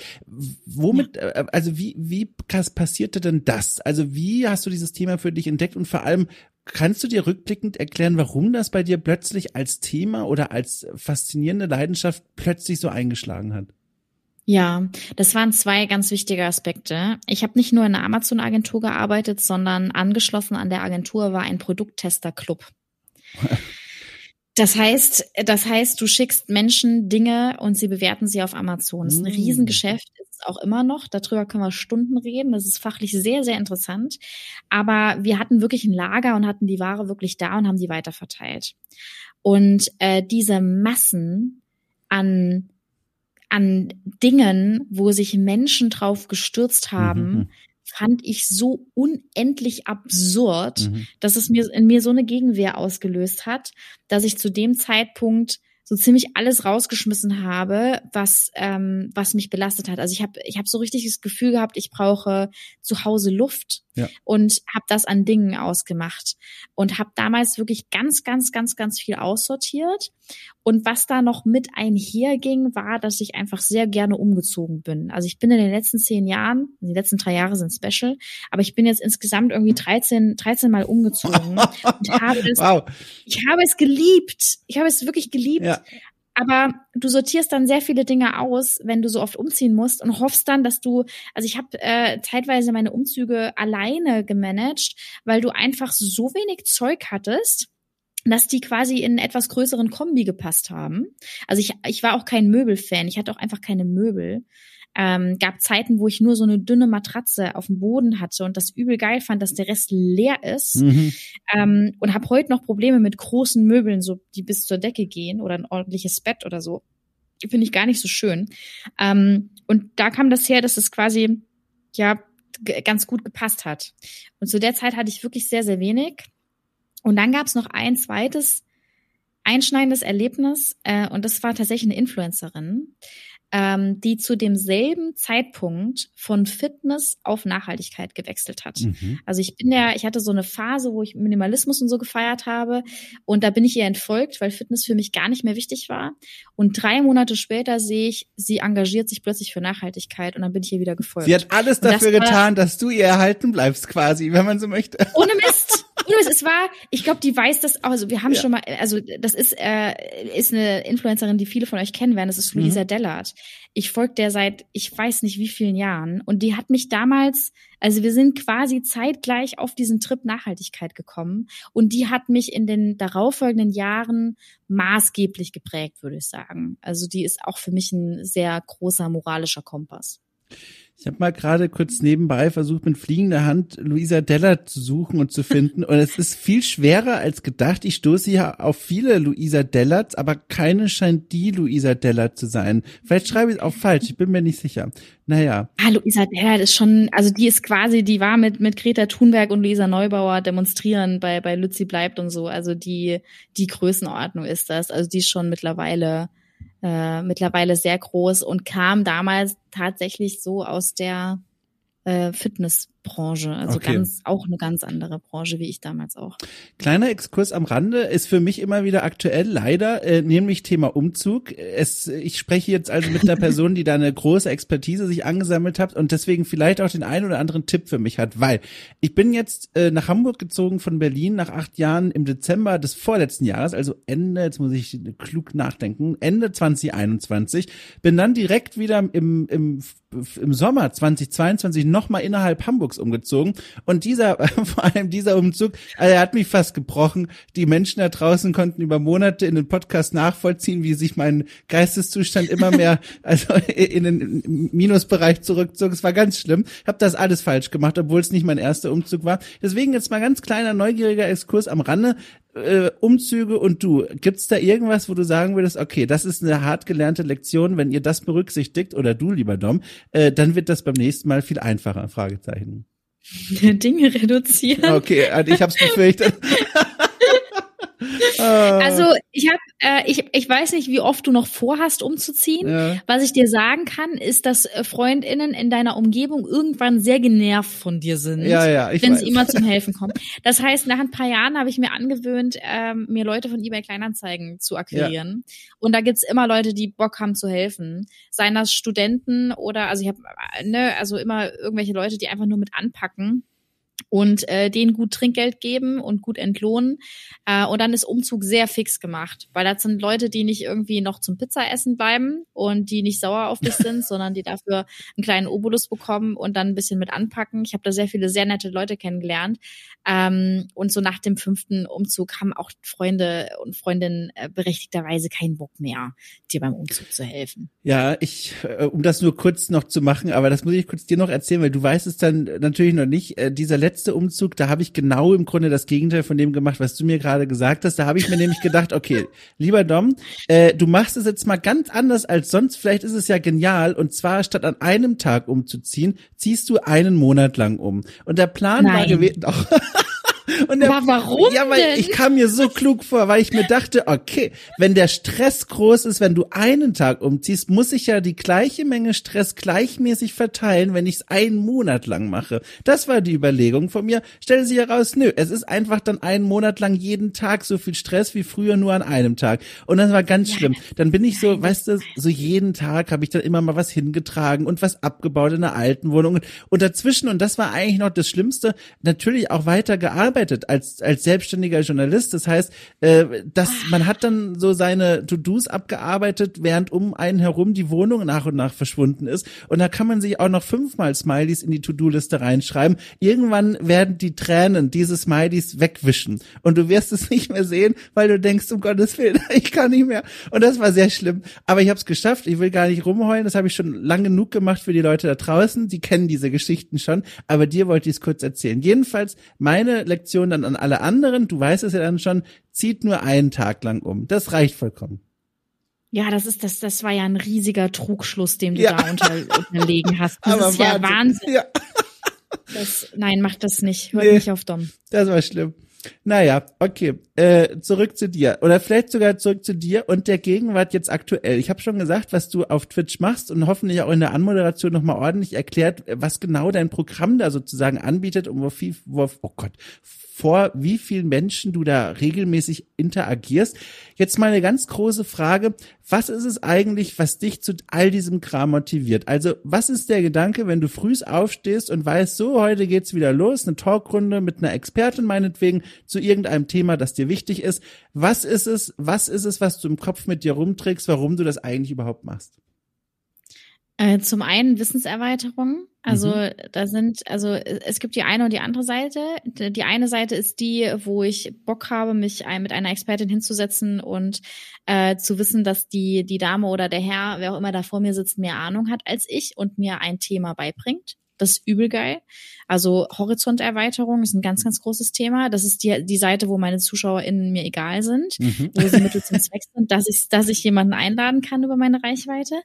Womit, ja. Äh, also wie, wie passierte denn das? Also wie hast du dieses Thema für dich entdeckt und vor allem, Kannst du dir rückblickend erklären, warum das bei dir plötzlich als Thema oder als faszinierende Leidenschaft plötzlich so eingeschlagen hat? Ja, das waren zwei ganz wichtige Aspekte. Ich habe nicht nur in einer Amazon-Agentur gearbeitet, sondern angeschlossen an der Agentur war ein Produkttester-Club. Das heißt, das heißt, du schickst Menschen Dinge und sie bewerten sie auf Amazon. Das ist ein mm. Riesengeschäft, ist auch immer noch. Darüber können wir Stunden reden. Das ist fachlich sehr, sehr interessant. Aber wir hatten wirklich ein Lager und hatten die Ware wirklich da und haben die weiterverteilt. Und äh, diese Massen an an Dingen, wo sich Menschen drauf gestürzt haben, mhm. Fand ich so unendlich absurd, mhm. dass es mir in mir so eine Gegenwehr ausgelöst hat, dass ich zu dem Zeitpunkt so ziemlich alles rausgeschmissen habe, was ähm, was mich belastet hat. Also ich habe ich habe so richtig das Gefühl gehabt, ich brauche zu Hause Luft ja. und habe das an Dingen ausgemacht und habe damals wirklich ganz ganz ganz ganz viel aussortiert und was da noch mit einherging, war, dass ich einfach sehr gerne umgezogen bin. Also ich bin in den letzten zehn Jahren, die letzten drei Jahre sind special, aber ich bin jetzt insgesamt irgendwie 13, 13 Mal umgezogen und habe es, wow. ich habe es geliebt. Ich habe es wirklich geliebt. Ja. Aber du sortierst dann sehr viele Dinge aus, wenn du so oft umziehen musst und hoffst dann, dass du, also ich habe äh, zeitweise meine Umzüge alleine gemanagt, weil du einfach so wenig Zeug hattest dass die quasi in einen etwas größeren Kombi gepasst haben. Also ich, ich war auch kein Möbelfan, ich hatte auch einfach keine Möbel. Ähm, gab Zeiten, wo ich nur so eine dünne Matratze auf dem Boden hatte und das übel geil fand, dass der Rest leer ist. Mhm. Ähm, und habe heute noch Probleme mit großen Möbeln, so die bis zur Decke gehen oder ein ordentliches Bett oder so. Finde ich gar nicht so schön. Ähm, und da kam das her, dass es quasi ja ganz gut gepasst hat. Und zu der Zeit hatte ich wirklich sehr, sehr wenig. Und dann gab es noch ein zweites einschneidendes Erlebnis, äh, und das war tatsächlich eine Influencerin ähm, die zu demselben Zeitpunkt von Fitness auf Nachhaltigkeit gewechselt hat. Mhm. Also ich bin ja, ich hatte so eine Phase, wo ich Minimalismus und so gefeiert habe und da bin ich ihr entfolgt, weil Fitness für mich gar nicht mehr wichtig war. Und drei Monate später sehe ich, sie engagiert sich plötzlich für Nachhaltigkeit und dann bin ich ihr wieder gefolgt. Sie hat alles dafür das getan, dass du ihr erhalten bleibst, quasi, wenn man so möchte. Ohne Mist. es war, ich glaube, die weiß das, also wir haben ja. schon mal, also das ist, äh, ist eine Influencerin, die viele von euch kennen werden, das ist Luisa mhm. Dellert. Ich folge der seit, ich weiß nicht wie vielen Jahren und die hat mich damals, also wir sind quasi zeitgleich auf diesen Trip Nachhaltigkeit gekommen und die hat mich in den darauffolgenden Jahren maßgeblich geprägt, würde ich sagen. Also die ist auch für mich ein sehr großer moralischer Kompass. Ich habe mal gerade kurz nebenbei versucht, mit fliegender Hand Luisa Dellert zu suchen und zu finden. Und es ist viel schwerer als gedacht. Ich stoße ja auf viele Luisa Dellerts, aber keine scheint die Luisa Dellert zu sein. Vielleicht schreibe ich es auch falsch, ich bin mir nicht sicher. Naja. Ah, Luisa Dellert ist schon, also die ist quasi, die war mit, mit Greta Thunberg und Luisa Neubauer demonstrieren bei, bei Lützi bleibt und so. Also die, die Größenordnung ist das. Also die ist schon mittlerweile äh, mittlerweile sehr groß und kam damals tatsächlich so aus der äh, Fitness Branche. Also okay. ganz, auch eine ganz andere Branche, wie ich damals auch. Kleiner Exkurs am Rande ist für mich immer wieder aktuell, leider, äh, nämlich Thema Umzug. Es, ich spreche jetzt also mit einer Person, die da eine große Expertise sich angesammelt hat und deswegen vielleicht auch den einen oder anderen Tipp für mich hat, weil ich bin jetzt äh, nach Hamburg gezogen von Berlin nach acht Jahren im Dezember des vorletzten Jahres, also Ende, jetzt muss ich klug nachdenken, Ende 2021, bin dann direkt wieder im, im, im Sommer 2022 nochmal innerhalb Hamburgs umgezogen und dieser, vor allem dieser Umzug, also er hat mich fast gebrochen. Die Menschen da draußen konnten über Monate in den Podcast nachvollziehen, wie sich mein Geisteszustand immer mehr also in den Minusbereich zurückzog. Es war ganz schlimm. Ich habe das alles falsch gemacht, obwohl es nicht mein erster Umzug war. Deswegen jetzt mal ganz kleiner neugieriger Exkurs am Rande äh, Umzüge und du, gibt's da irgendwas, wo du sagen würdest, okay, das ist eine hart gelernte Lektion, wenn ihr das berücksichtigt oder du, lieber Dom, äh, dann wird das beim nächsten Mal viel einfacher? Fragezeichen. Dinge reduzieren. Okay, also ich hab's befürchtet. Ah. Also ich habe, äh, ich, ich weiß nicht, wie oft du noch vorhast, umzuziehen. Ja. Was ich dir sagen kann, ist, dass äh, Freundinnen in deiner Umgebung irgendwann sehr genervt von dir sind, ja, ja, ich wenn weiß. sie immer zum Helfen kommen. Das heißt, nach ein paar Jahren habe ich mir angewöhnt, ähm, mir Leute von eBay Kleinanzeigen zu akquirieren. Ja. Und da gibt's immer Leute, die Bock haben zu helfen. Seien das Studenten oder, also ich habe, äh, ne, also immer irgendwelche Leute, die einfach nur mit anpacken und äh, denen gut Trinkgeld geben und gut entlohnen. Äh, und dann ist Umzug sehr fix gemacht, weil das sind Leute, die nicht irgendwie noch zum Pizzaessen bleiben und die nicht sauer auf dich sind, sondern die dafür einen kleinen Obolus bekommen und dann ein bisschen mit anpacken. Ich habe da sehr viele sehr nette Leute kennengelernt. Ähm, und so nach dem fünften Umzug haben auch Freunde und Freundinnen äh, berechtigterweise keinen Bock mehr, dir beim Umzug zu helfen. Ja, ich, äh, um das nur kurz noch zu machen, aber das muss ich kurz dir noch erzählen, weil du weißt es dann natürlich noch nicht. Äh, dieser letzte letzte Umzug, da habe ich genau im Grunde das Gegenteil von dem gemacht, was du mir gerade gesagt hast. Da habe ich mir nämlich gedacht, okay, lieber Dom, äh, du machst es jetzt mal ganz anders als sonst. Vielleicht ist es ja genial. Und zwar statt an einem Tag umzuziehen, ziehst du einen Monat lang um. Und der Plan Nein. war gewesen. Und der, Aber warum? Ja, weil denn? ich kam mir so klug vor, weil ich mir dachte, okay, wenn der Stress groß ist, wenn du einen Tag umziehst, muss ich ja die gleiche Menge Stress gleichmäßig verteilen, wenn ich es einen Monat lang mache. Das war die Überlegung von mir. Stellen sich heraus, nö, es ist einfach dann einen Monat lang jeden Tag so viel Stress wie früher nur an einem Tag. Und das war ganz schlimm. Dann bin ich so, weißt du, so jeden Tag habe ich dann immer mal was hingetragen und was abgebaut in der alten Wohnung. Und dazwischen, und das war eigentlich noch das Schlimmste, natürlich auch weiter gearbeitet gearbeitet als als selbstständiger Journalist. Das heißt, äh, dass man hat dann so seine To-Dos abgearbeitet, während um einen herum die Wohnung nach und nach verschwunden ist. Und da kann man sich auch noch fünfmal Smileys in die To-Do-Liste reinschreiben. Irgendwann werden die Tränen diese Smileys wegwischen und du wirst es nicht mehr sehen, weil du denkst, um Gottes Willen, ich kann nicht mehr. Und das war sehr schlimm. Aber ich habe es geschafft. Ich will gar nicht rumheulen. Das habe ich schon lang genug gemacht für die Leute da draußen. Die kennen diese Geschichten schon. Aber dir wollte ich es kurz erzählen. Jedenfalls meine Lektion Lektion dann an alle anderen, du weißt es ja dann schon, zieht nur einen Tag lang um. Das reicht vollkommen. Ja, das ist das, das war ja ein riesiger Trugschluss, dem du ja. da unter, unterlegen hast. Das Aber ist ja Wahnsinn. Ja. Das, nein, mach das nicht. Hör nee, nicht auf Dom. Das war schlimm. Naja, okay. Äh, zurück zu dir. Oder vielleicht sogar zurück zu dir und der Gegenwart jetzt aktuell. Ich habe schon gesagt, was du auf Twitch machst und hoffentlich auch in der Anmoderation nochmal ordentlich erklärt, was genau dein Programm da sozusagen anbietet und wo viel, wo, oh Gott, vor wie vielen Menschen du da regelmäßig interagierst. Jetzt mal eine ganz große Frage. Was ist es eigentlich, was dich zu all diesem Kram motiviert? Also, was ist der Gedanke, wenn du frühs aufstehst und weißt, so, heute geht's wieder los, eine Talkrunde mit einer Expertin meinetwegen zu irgendeinem Thema, das dir wichtig ist. Was ist es, was ist es, was du im Kopf mit dir rumträgst, warum du das eigentlich überhaupt machst? Äh, zum einen Wissenserweiterung. Also mhm. da sind, also es gibt die eine und die andere Seite. Die eine Seite ist die, wo ich Bock habe, mich mit einer Expertin hinzusetzen und äh, zu wissen, dass die, die Dame oder der Herr, wer auch immer da vor mir sitzt, mehr Ahnung hat als ich und mir ein Thema beibringt. Das ist übel geil. Also Horizonterweiterung ist ein ganz, ganz großes Thema. Das ist die, die Seite, wo meine ZuschauerInnen mir egal sind, mhm. wo sie Mittel zum Zweck sind, dass ich, dass ich jemanden einladen kann über meine Reichweite.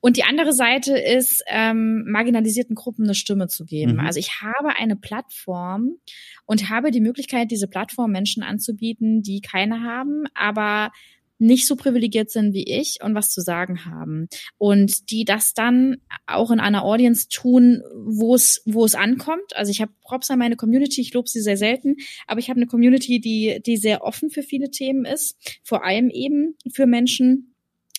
Und die andere Seite ist, ähm, marginalisierten Gruppen eine Stimme zu geben. Mhm. Also ich habe eine Plattform und habe die Möglichkeit, diese Plattform Menschen anzubieten, die keine haben, aber nicht so privilegiert sind wie ich und was zu sagen haben. Und die das dann auch in einer Audience tun, wo es wo es ankommt. Also ich habe Props an meine Community, ich lobe sie sehr selten, aber ich habe eine Community, die die sehr offen für viele Themen ist, vor allem eben für Menschen,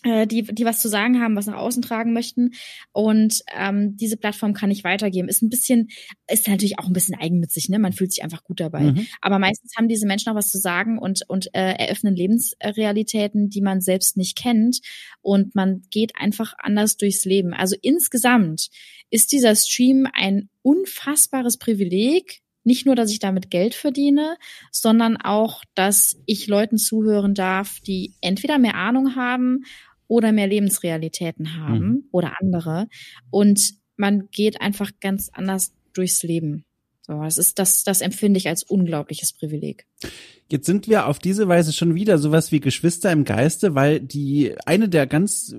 die, die was zu sagen haben, was nach außen tragen möchten. Und ähm, diese Plattform kann ich weitergeben. Ist ein bisschen, ist natürlich auch ein bisschen eigennützig, ne? Man fühlt sich einfach gut dabei. Mhm. Aber meistens haben diese Menschen auch was zu sagen und, und äh, eröffnen Lebensrealitäten, die man selbst nicht kennt. Und man geht einfach anders durchs Leben. Also insgesamt ist dieser Stream ein unfassbares Privileg, nicht nur, dass ich damit Geld verdiene, sondern auch, dass ich Leuten zuhören darf, die entweder mehr Ahnung haben oder mehr Lebensrealitäten haben mhm. oder andere. Und man geht einfach ganz anders durchs Leben. So, das ist das, das empfinde ich als unglaubliches Privileg. Jetzt sind wir auf diese Weise schon wieder sowas wie Geschwister im Geiste, weil die eine der ganz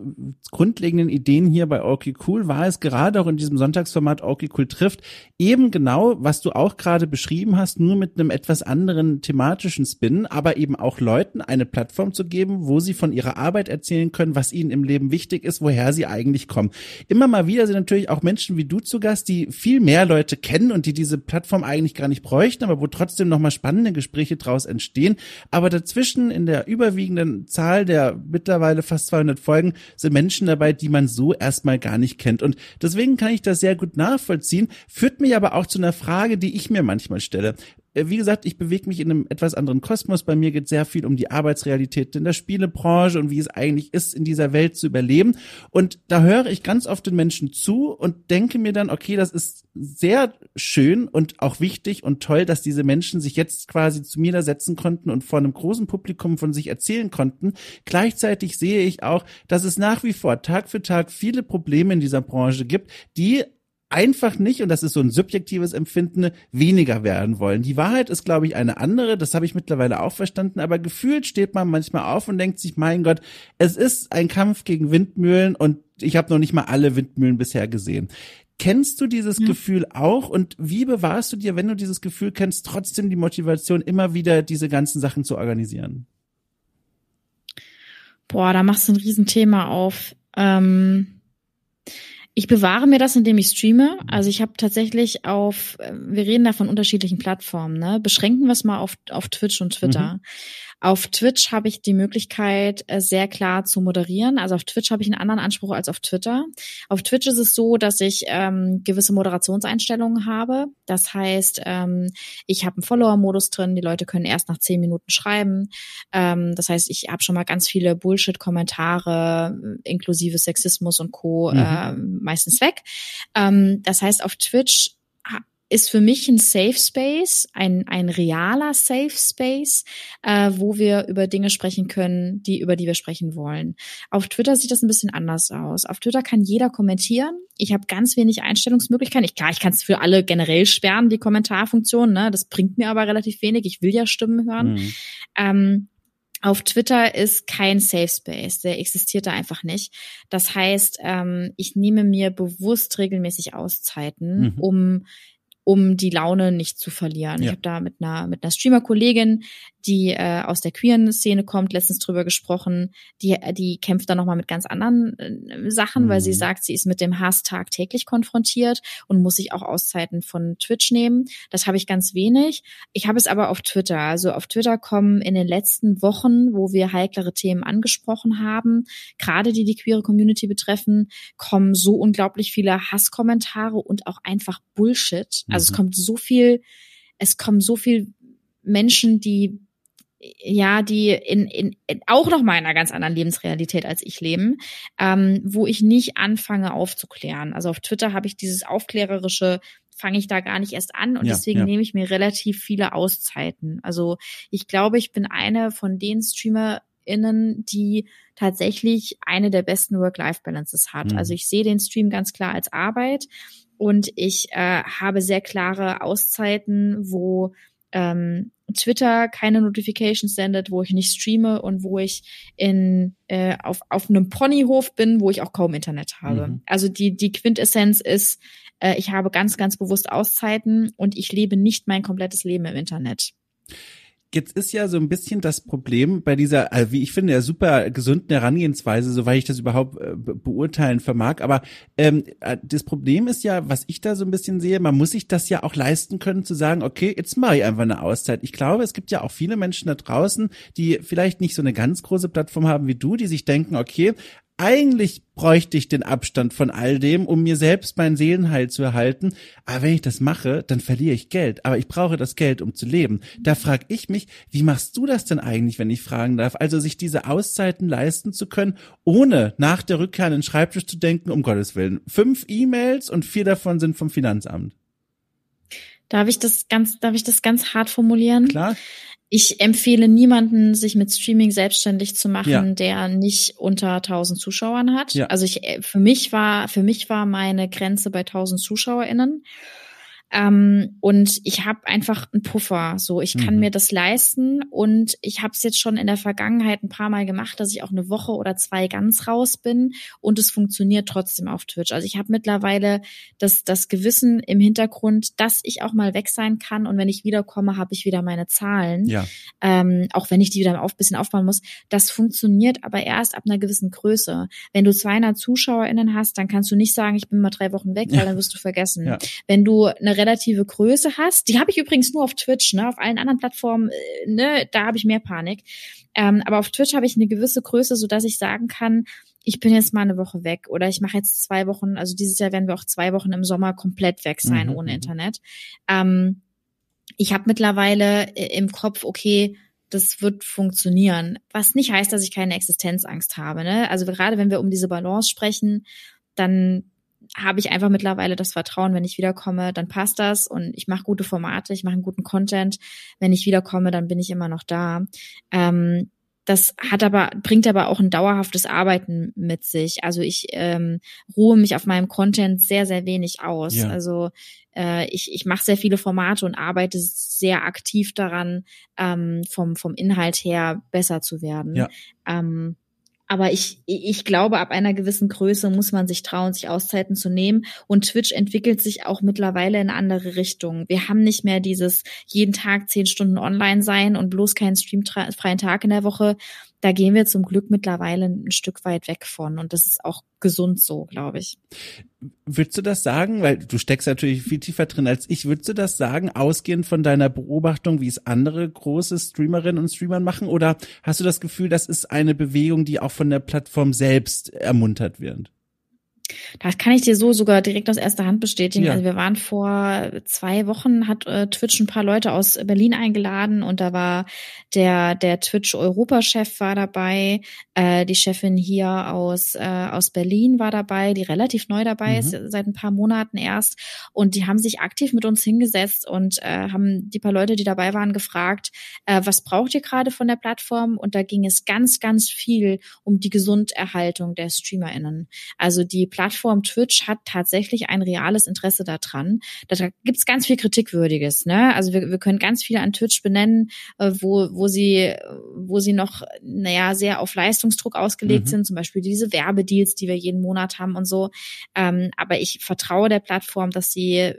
grundlegenden Ideen hier bei Okay Cool war es gerade auch in diesem Sonntagsformat Okay Cool trifft eben genau, was du auch gerade beschrieben hast, nur mit einem etwas anderen thematischen Spin, aber eben auch Leuten eine Plattform zu geben, wo sie von ihrer Arbeit erzählen können, was ihnen im Leben wichtig ist, woher sie eigentlich kommen. Immer mal wieder sind natürlich auch Menschen wie du zu Gast, die viel mehr Leute kennen und die diese Plattform eigentlich gar nicht bräuchten, aber wo trotzdem nochmal spannende Gespräche draus entstehen. Aber dazwischen in der überwiegenden Zahl der mittlerweile fast 200 Folgen sind Menschen dabei, die man so erstmal gar nicht kennt. Und deswegen kann ich das sehr gut nachvollziehen, führt mich aber auch zu einer Frage, die ich mir manchmal stelle. Äh, wie gesagt, ich bewege mich in einem etwas anderen Kosmos. Bei mir geht sehr viel um die Arbeitsrealität in der Spielebranche und wie es eigentlich ist, in dieser Welt zu überleben. Und da höre ich ganz oft den Menschen zu und denke mir dann, okay, das ist sehr schön und auch wichtig und toll, dass diese Menschen sich jetzt quasi zu mir da setzen konnten und vor einem großen Publikum von sich erzählen konnten. Gleichzeitig sehe ich auch, dass es nach wie vor Tag für Tag viele Probleme in dieser Branche gibt, die einfach nicht, und das ist so ein subjektives Empfinden, weniger werden wollen. Die Wahrheit ist, glaube ich, eine andere, das habe ich mittlerweile auch verstanden, aber gefühlt steht man manchmal auf und denkt sich, mein Gott, es ist ein Kampf gegen Windmühlen und ich habe noch nicht mal alle Windmühlen bisher gesehen. Kennst du dieses ja. Gefühl auch und wie bewahrst du dir, wenn du dieses Gefühl kennst, trotzdem die Motivation, immer wieder diese ganzen Sachen zu organisieren? Boah, da machst du ein Riesenthema auf. Ähm ich bewahre mir das, indem ich streame. Also ich habe tatsächlich auf, äh, wir reden da von unterschiedlichen Plattformen, ne? Beschränken wir es mal auf, auf Twitch und Twitter. Mhm. Auf Twitch habe ich die Möglichkeit, äh, sehr klar zu moderieren. Also auf Twitch habe ich einen anderen Anspruch als auf Twitter. Auf Twitch ist es so, dass ich ähm, gewisse Moderationseinstellungen habe. Das heißt, ähm, ich habe einen Follower-Modus drin. Die Leute können erst nach zehn Minuten schreiben. Ähm, das heißt, ich habe schon mal ganz viele Bullshit-Kommentare inklusive Sexismus und Co. Mhm. Äh, meistens weg. Ähm, das heißt, auf Twitch ist für mich ein Safe Space, ein, ein realer Safe Space, äh, wo wir über Dinge sprechen können, die, über die wir sprechen wollen. Auf Twitter sieht das ein bisschen anders aus. Auf Twitter kann jeder kommentieren. Ich habe ganz wenig Einstellungsmöglichkeiten. Ich, klar, ich kann es für alle generell sperren, die Kommentarfunktion. Ne? Das bringt mir aber relativ wenig. Ich will ja Stimmen hören. Mhm. Ähm, auf Twitter ist kein Safe Space, der existiert da einfach nicht. Das heißt, ähm, ich nehme mir bewusst regelmäßig Auszeiten, mhm. um um die Laune nicht zu verlieren. Ja. Ich habe da mit einer mit einer Streamer-Kollegin die äh, aus der queeren Szene kommt, letztens drüber gesprochen. Die, die kämpft dann nochmal mit ganz anderen äh, Sachen, mhm. weil sie mhm. sagt, sie ist mit dem Hass tagtäglich konfrontiert und muss sich auch Auszeiten von Twitch nehmen. Das habe ich ganz wenig. Ich habe es aber auf Twitter. Also auf Twitter kommen in den letzten Wochen, wo wir heiklere Themen angesprochen haben, gerade die die queere Community betreffen, kommen so unglaublich viele Hasskommentare und auch einfach Bullshit. Also mhm. es kommt so viel, es kommen so viel Menschen, die ja, die in, in, in auch noch mal in einer ganz anderen Lebensrealität als ich leben, ähm, wo ich nicht anfange aufzuklären. Also auf Twitter habe ich dieses aufklärerische fange ich da gar nicht erst an und ja, deswegen ja. nehme ich mir relativ viele Auszeiten. Also ich glaube, ich bin eine von den StreamerInnen, die tatsächlich eine der besten Work-Life-Balances hat. Mhm. Also ich sehe den Stream ganz klar als Arbeit und ich äh, habe sehr klare Auszeiten, wo ähm, Twitter keine Notifications sendet, wo ich nicht streame und wo ich in äh, auf, auf einem Ponyhof bin, wo ich auch kaum Internet habe. Mhm. Also die, die Quintessenz ist, äh, ich habe ganz, ganz bewusst Auszeiten und ich lebe nicht mein komplettes Leben im Internet. Jetzt ist ja so ein bisschen das Problem bei dieser, also wie ich finde, ja super gesunden Herangehensweise, soweit ich das überhaupt äh, beurteilen vermag. Aber ähm, äh, das Problem ist ja, was ich da so ein bisschen sehe, man muss sich das ja auch leisten können, zu sagen, okay, jetzt mache ich einfach eine Auszeit. Ich glaube, es gibt ja auch viele Menschen da draußen, die vielleicht nicht so eine ganz große Plattform haben wie du, die sich denken, okay, eigentlich bräuchte ich den Abstand von all dem, um mir selbst meinen Seelenheil zu erhalten. Aber wenn ich das mache, dann verliere ich Geld. Aber ich brauche das Geld, um zu leben. Da frage ich mich, wie machst du das denn eigentlich, wenn ich fragen darf? Also sich diese Auszeiten leisten zu können, ohne nach der Rückkehr an den Schreibtisch zu denken, um Gottes Willen. Fünf E-Mails und vier davon sind vom Finanzamt. Darf ich das ganz, darf ich das ganz hart formulieren? Klar ich empfehle niemanden, sich mit Streaming selbstständig zu machen, ja. der nicht unter 1000 Zuschauern hat. Ja. Also ich, äh, für mich war, für mich war meine Grenze bei 1000 ZuschauerInnen. Ähm, und ich habe einfach einen Puffer. So, ich kann mhm. mir das leisten und ich habe es jetzt schon in der Vergangenheit ein paar Mal gemacht, dass ich auch eine Woche oder zwei ganz raus bin und es funktioniert trotzdem auf Twitch. Also ich habe mittlerweile das, das Gewissen im Hintergrund, dass ich auch mal weg sein kann und wenn ich wiederkomme, habe ich wieder meine Zahlen. Ja. Ähm, auch wenn ich die wieder auf bisschen aufbauen muss. Das funktioniert aber erst ab einer gewissen Größe. Wenn du 200 ZuschauerInnen hast, dann kannst du nicht sagen, ich bin mal drei Wochen weg, weil dann wirst du vergessen. Ja. Wenn du eine relative Größe hast, die habe ich übrigens nur auf Twitch, ne? Auf allen anderen Plattformen, äh, ne, da habe ich mehr Panik. Ähm, aber auf Twitch habe ich eine gewisse Größe, so dass ich sagen kann, ich bin jetzt mal eine Woche weg oder ich mache jetzt zwei Wochen, also dieses Jahr werden wir auch zwei Wochen im Sommer komplett weg sein mhm. ohne mhm. Internet. Ähm, ich habe mittlerweile äh, im Kopf, okay, das wird funktionieren. Was nicht heißt, dass ich keine Existenzangst habe. Ne? Also gerade wenn wir um diese Balance sprechen, dann habe ich einfach mittlerweile das Vertrauen, wenn ich wiederkomme, dann passt das und ich mache gute Formate, ich mache einen guten Content. Wenn ich wiederkomme, dann bin ich immer noch da. Ähm, das hat aber, bringt aber auch ein dauerhaftes Arbeiten mit sich. Also ich ähm, ruhe mich auf meinem Content sehr, sehr wenig aus. Ja. Also äh, ich, ich mache sehr viele Formate und arbeite sehr aktiv daran, ähm, vom, vom Inhalt her besser zu werden. Ja. Ähm, aber ich, ich glaube, ab einer gewissen Größe muss man sich trauen, sich Auszeiten zu nehmen. Und Twitch entwickelt sich auch mittlerweile in andere Richtungen. Wir haben nicht mehr dieses jeden Tag zehn Stunden online sein und bloß keinen streamfreien Tag in der Woche, da gehen wir zum Glück mittlerweile ein Stück weit weg von. Und das ist auch gesund so, glaube ich. Würdest du das sagen, weil du steckst natürlich viel tiefer drin als ich, würdest du das sagen, ausgehend von deiner Beobachtung, wie es andere große Streamerinnen und Streamer machen? Oder hast du das Gefühl, das ist eine Bewegung, die auch von der Plattform selbst ermuntert wird? Das kann ich dir so sogar direkt aus erster Hand bestätigen. Ja. Also wir waren vor zwei Wochen, hat äh, Twitch ein paar Leute aus Berlin eingeladen und da war der, der Twitch-Europa-Chef war dabei, äh, die Chefin hier aus, äh, aus Berlin war dabei, die relativ neu dabei mhm. ist, seit ein paar Monaten erst. Und die haben sich aktiv mit uns hingesetzt und äh, haben die paar Leute, die dabei waren, gefragt, äh, was braucht ihr gerade von der Plattform? Und da ging es ganz, ganz viel um die Gesunderhaltung der StreamerInnen. Also die Plattform Twitch hat tatsächlich ein reales Interesse daran. Da gibt's ganz viel Kritikwürdiges. Ne? Also wir, wir können ganz viel an Twitch benennen, äh, wo, wo sie, wo sie noch, naja, sehr auf Leistungsdruck ausgelegt mhm. sind, zum Beispiel diese Werbedeals, die wir jeden Monat haben und so. Ähm, aber ich vertraue der Plattform, dass sie äh,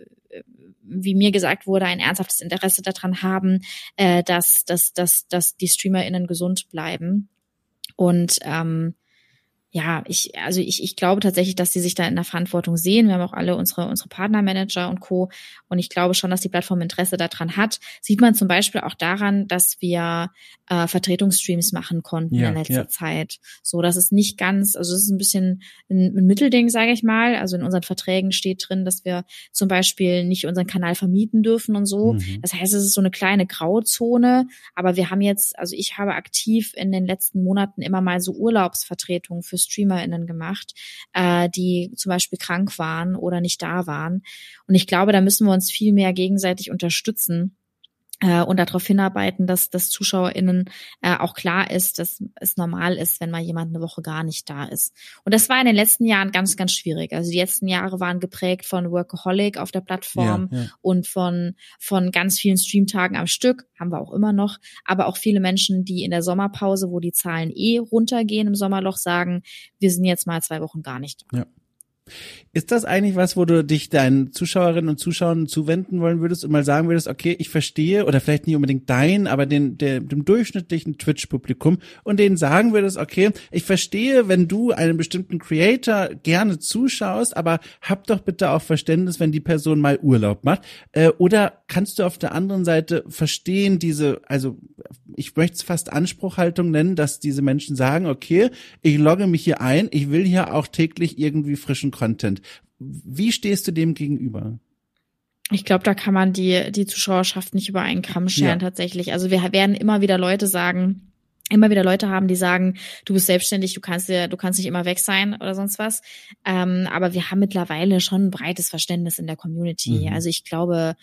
wie mir gesagt wurde, ein ernsthaftes Interesse daran haben, äh, dass, dass, dass, dass die StreamerInnen gesund bleiben. Und ähm, ja, ich, also ich, ich glaube tatsächlich, dass sie sich da in der Verantwortung sehen. Wir haben auch alle unsere, unsere Partnermanager und Co. Und ich glaube schon, dass die Plattform Interesse daran hat. Sieht man zum Beispiel auch daran, dass wir äh, Vertretungsstreams machen konnten ja, in letzter ja. Zeit. So, das ist nicht ganz, also es ist ein bisschen ein, ein Mittelding, sage ich mal. Also in unseren Verträgen steht drin, dass wir zum Beispiel nicht unseren Kanal vermieten dürfen und so. Mhm. Das heißt, es ist so eine kleine Grauzone. Aber wir haben jetzt, also ich habe aktiv in den letzten Monaten immer mal so Urlaubsvertretungen für StreamerInnen gemacht, äh, die zum Beispiel krank waren oder nicht da waren. Und ich glaube, da müssen wir uns viel mehr gegenseitig unterstützen äh, und darauf hinarbeiten, dass das ZuschauerInnen äh, auch klar ist, dass es normal ist, wenn mal jemand eine Woche gar nicht da ist. Und das war in den letzten Jahren ganz, ganz schwierig. Also die letzten Jahre waren geprägt von Workaholic auf der Plattform ja, ja. und von, von ganz vielen Streamtagen am Stück, haben wir auch immer noch, aber auch viele Menschen, die in der Sommerpause, wo die Zahlen eh runtergehen im Sommerloch, sagen, wir sind jetzt mal zwei Wochen gar nicht da. Ja. Ist das eigentlich was, wo du dich deinen Zuschauerinnen und Zuschauern zuwenden wollen würdest und mal sagen würdest, okay, ich verstehe, oder vielleicht nicht unbedingt dein, aber den, der, dem durchschnittlichen Twitch-Publikum und denen sagen würdest, okay, ich verstehe, wenn du einem bestimmten Creator gerne zuschaust, aber hab doch bitte auch Verständnis, wenn die Person mal Urlaub macht. Äh, oder kannst du auf der anderen Seite verstehen, diese, also ich möchte es fast Anspruchhaltung nennen, dass diese Menschen sagen, okay, ich logge mich hier ein, ich will hier auch täglich irgendwie frischen Content. Wie stehst du dem gegenüber? Ich glaube, da kann man die, die Zuschauerschaft nicht über einen Kamm scheren ja. tatsächlich. Also wir werden immer wieder Leute sagen, immer wieder Leute haben, die sagen, du bist selbstständig, du kannst dir, du kannst nicht immer weg sein oder sonst was. Ähm, aber wir haben mittlerweile schon ein breites Verständnis in der Community. Mhm. Also ich glaube,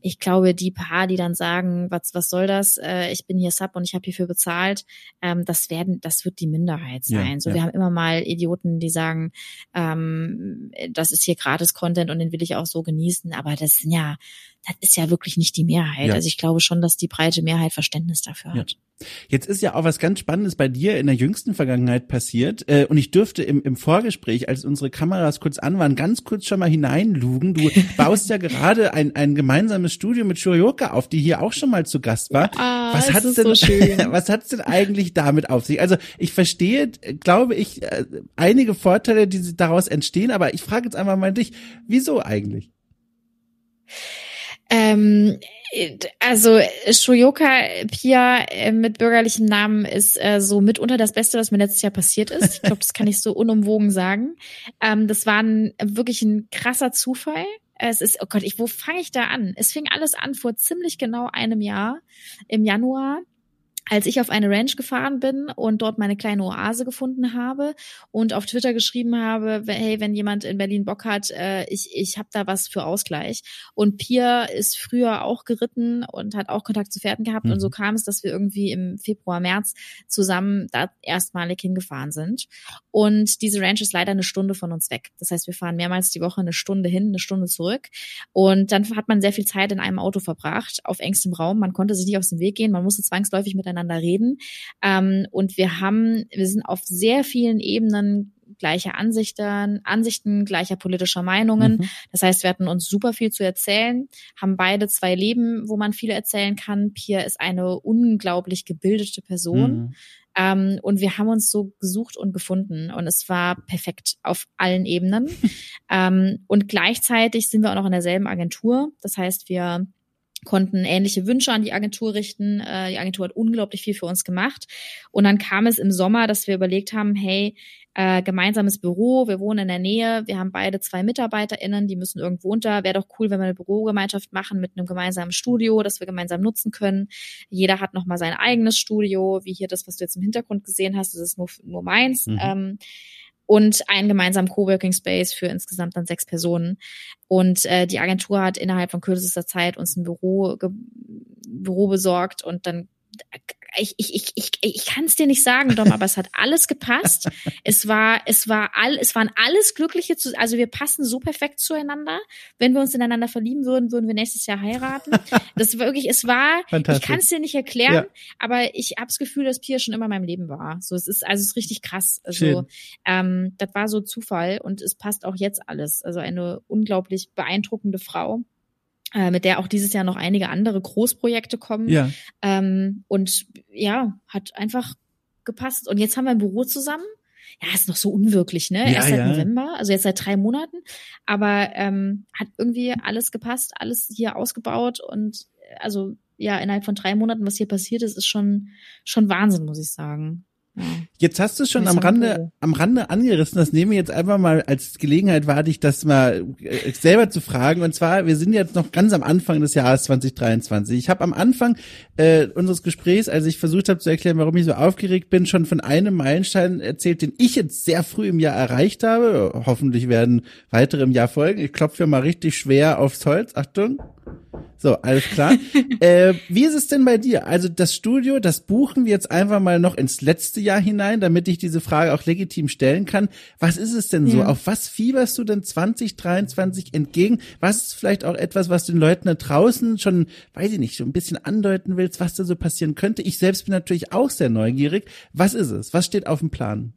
ich glaube, die paar, die dann sagen, was, was soll das? Äh, ich bin hier Sub und ich habe hierfür bezahlt, ähm, das werden, das wird die Minderheit sein. Ja, so, ja. wir haben immer mal Idioten, die sagen, ähm, das ist hier gratis Content und den will ich auch so genießen. Aber das sind ja, das ist ja wirklich nicht die Mehrheit. Ja. Also ich glaube schon, dass die breite Mehrheit Verständnis dafür hat. Jetzt ist ja auch was ganz Spannendes bei dir in der jüngsten Vergangenheit passiert. Äh, und ich dürfte im, im Vorgespräch, als unsere Kameras kurz an waren, ganz kurz schon mal hineinlugen. Du baust ja gerade ein, ein gemeinsames Studio mit Shurioka auf, die hier auch schon mal zu Gast war. Ah, was hat's denn, so was hat's denn eigentlich damit auf sich? Also ich verstehe, glaube ich, äh, einige Vorteile, die daraus entstehen, aber ich frage jetzt einfach mal dich, wieso eigentlich? Ähm, also Shoyoka Pia äh, mit bürgerlichem Namen ist äh, so mitunter das Beste, was mir letztes Jahr passiert ist. Ich glaube, das kann ich so unumwogen sagen. Ähm, das war ein, wirklich ein krasser Zufall. Es ist, oh Gott, ich, wo fange ich da an? Es fing alles an vor ziemlich genau einem Jahr im Januar als ich auf eine Ranch gefahren bin und dort meine kleine Oase gefunden habe und auf Twitter geschrieben habe, hey, wenn jemand in Berlin Bock hat, äh, ich, ich habe da was für Ausgleich. Und Pia ist früher auch geritten und hat auch Kontakt zu Pferden gehabt. Mhm. Und so kam es, dass wir irgendwie im Februar, März zusammen da erstmalig hingefahren sind. Und diese Ranch ist leider eine Stunde von uns weg. Das heißt, wir fahren mehrmals die Woche eine Stunde hin, eine Stunde zurück. Und dann hat man sehr viel Zeit in einem Auto verbracht, auf engstem Raum. Man konnte sich nicht aus dem Weg gehen. Man musste zwangsläufig miteinander miteinander reden. Ähm, und wir haben, wir sind auf sehr vielen Ebenen gleicher Ansichten, Ansichten, gleicher politischer Meinungen. Mhm. Das heißt, wir hatten uns super viel zu erzählen, haben beide zwei Leben, wo man viel erzählen kann. Pia ist eine unglaublich gebildete Person. Mhm. Ähm, und wir haben uns so gesucht und gefunden und es war perfekt auf allen Ebenen. ähm, und gleichzeitig sind wir auch noch in derselben Agentur. Das heißt, wir konnten ähnliche Wünsche an die Agentur richten. Äh, die Agentur hat unglaublich viel für uns gemacht. Und dann kam es im Sommer, dass wir überlegt haben, hey, äh, gemeinsames Büro, wir wohnen in der Nähe, wir haben beide zwei MitarbeiterInnen, die müssen irgendwo unter. Wäre doch cool, wenn wir eine Bürogemeinschaft machen mit einem gemeinsamen Studio, das wir gemeinsam nutzen können. Jeder hat nochmal sein eigenes Studio, wie hier das, was du jetzt im Hintergrund gesehen hast, das ist nur, nur meins. Mhm. Ähm, und einen gemeinsamen Coworking Space für insgesamt dann sechs Personen. Und äh, die Agentur hat innerhalb von kürzester Zeit uns ein Büro, Büro besorgt und dann ich, ich, ich, ich, ich kann es dir nicht sagen, Dom, aber es hat alles gepasst. Es war, es war all, es waren alles Glückliche zu, also wir passen so perfekt zueinander. Wenn wir uns ineinander verlieben würden, würden wir nächstes Jahr heiraten. Das war wirklich, es war, ich kann es dir nicht erklären, ja. aber ich habe das Gefühl, dass Pia schon immer in meinem Leben war. So, es ist, also es ist richtig krass. Also, ähm, das war so Zufall und es passt auch jetzt alles. Also eine unglaublich beeindruckende Frau äh, mit der auch dieses Jahr noch einige andere Großprojekte kommen. Ja. Ähm, und ja, hat einfach gepasst. Und jetzt haben wir ein Büro zusammen. Ja, ist noch so unwirklich, ne? Ja, Erst seit ja. November, also jetzt seit drei Monaten. Aber ähm, hat irgendwie alles gepasst, alles hier ausgebaut und also ja, innerhalb von drei Monaten, was hier passiert ist, ist schon, schon Wahnsinn, muss ich sagen. Jetzt hast du es schon am Rande, am Rande angerissen. Das nehme ich jetzt einfach mal als Gelegenheit wahr, dich das mal äh, selber zu fragen. Und zwar, wir sind jetzt noch ganz am Anfang des Jahres 2023. Ich habe am Anfang äh, unseres Gesprächs, als ich versucht habe zu erklären, warum ich so aufgeregt bin, schon von einem Meilenstein erzählt, den ich jetzt sehr früh im Jahr erreicht habe. Hoffentlich werden weitere im Jahr folgen. Ich klopfe mal richtig schwer aufs Holz. Achtung. So, alles klar. äh, wie ist es denn bei dir? Also das Studio, das buchen wir jetzt einfach mal noch ins letzte Jahr hinein, damit ich diese Frage auch legitim stellen kann. Was ist es denn so? Ja. Auf was fieberst du denn 2023 entgegen? Was ist vielleicht auch etwas, was den Leuten da draußen schon, weiß ich nicht, so ein bisschen andeuten willst, was da so passieren könnte? Ich selbst bin natürlich auch sehr neugierig. Was ist es? Was steht auf dem Plan?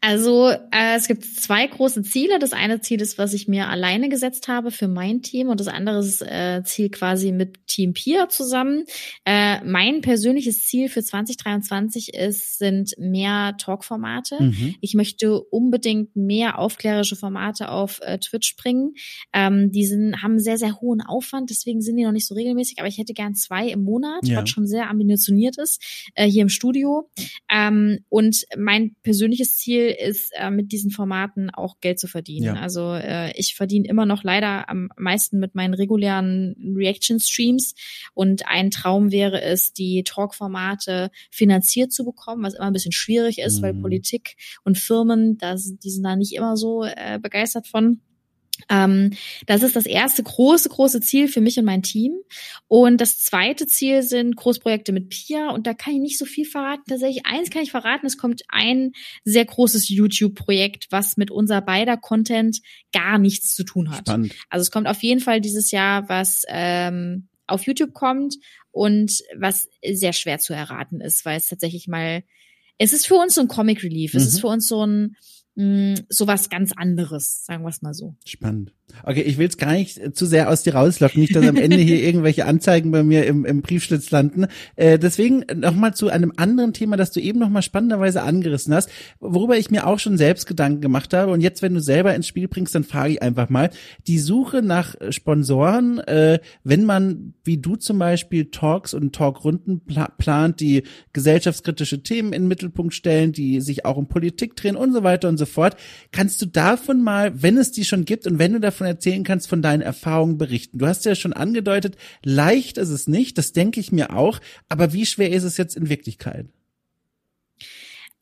Also äh, es gibt zwei große Ziele. Das eine Ziel ist, was ich mir alleine gesetzt habe für mein Team und das andere ist äh, Ziel quasi mit Team Pia zusammen. Äh, mein persönliches Ziel für 2023 ist, sind mehr Talk-Formate. Mhm. Ich möchte unbedingt mehr aufklärerische Formate auf äh, Twitch bringen. Ähm, die sind, haben sehr, sehr hohen Aufwand, deswegen sind die noch nicht so regelmäßig, aber ich hätte gern zwei im Monat, ja. was schon sehr ambitioniert ist, äh, hier im Studio. Ähm, und mein persönliches Ziel ist, äh, mit diesen Formaten auch Geld zu verdienen. Ja. Also äh, ich verdiene immer noch leider am meisten mit meinen regulären Reaction-Streams und ein Traum wäre es, die Talk-Formate finanziert zu bekommen, was immer ein bisschen schwierig ist, mhm. weil Politik und Firmen, das, die sind da nicht immer so äh, begeistert von. Ähm, das ist das erste große, große Ziel für mich und mein Team. Und das zweite Ziel sind Großprojekte mit Pia. Und da kann ich nicht so viel verraten. Tatsächlich eins kann ich verraten. Es kommt ein sehr großes YouTube-Projekt, was mit unser beider Content gar nichts zu tun hat. Spannend. Also es kommt auf jeden Fall dieses Jahr, was ähm, auf YouTube kommt und was sehr schwer zu erraten ist, weil es tatsächlich mal, es ist für uns so ein Comic Relief. Mhm. Es ist mhm. für uns so ein, mh, sowas ganz anderes, sagen wir es mal so. Spannend. Okay, ich will es gar nicht zu sehr aus dir rauslocken, nicht, dass am Ende hier irgendwelche Anzeigen bei mir im, im Briefschlitz landen. Äh, deswegen nochmal zu einem anderen Thema, das du eben nochmal spannenderweise angerissen hast, worüber ich mir auch schon selbst Gedanken gemacht habe. Und jetzt, wenn du selber ins Spiel bringst, dann frage ich einfach mal, die Suche nach Sponsoren, äh, wenn man, wie du zum Beispiel, Talks und Talkrunden pla plant, die gesellschaftskritische Themen in den Mittelpunkt stellen, die sich auch um Politik drehen und so weiter und so fort. Kannst du davon mal, wenn es die schon gibt und wenn du davon erzählen kannst, von deinen Erfahrungen berichten? Du hast ja schon angedeutet, leicht ist es nicht, das denke ich mir auch, aber wie schwer ist es jetzt in Wirklichkeit?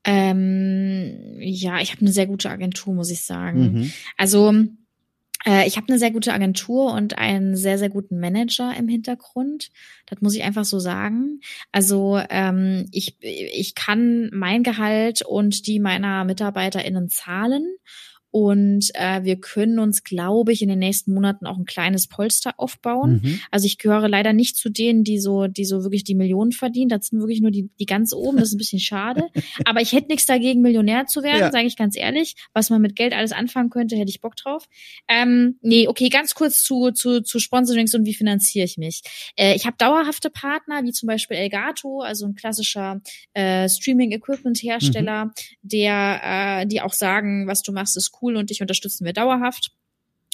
Ähm, ja, ich habe eine sehr gute Agentur, muss ich sagen. Mhm. Also ich habe eine sehr gute Agentur und einen sehr, sehr guten Manager im Hintergrund. Das muss ich einfach so sagen. Also ähm, ich, ich kann mein Gehalt und die meiner MitarbeiterInnen zahlen und äh, wir können uns, glaube ich, in den nächsten Monaten auch ein kleines Polster aufbauen. Mhm. Also ich gehöre leider nicht zu denen, die so, die so wirklich die Millionen verdienen. Das sind wirklich nur die, die ganz oben. Das ist ein bisschen schade. Aber ich hätte nichts dagegen, Millionär zu werden, ja. sage ich ganz ehrlich. Was man mit Geld alles anfangen könnte, hätte ich Bock drauf. Ähm, nee, okay, ganz kurz zu, zu, zu Sponsorings und wie finanziere ich mich. Äh, ich habe dauerhafte Partner, wie zum Beispiel Elgato, also ein klassischer äh, Streaming-Equipment-Hersteller, mhm. der, äh, die auch sagen, was du machst, ist cool cool und dich unterstützen wir dauerhaft.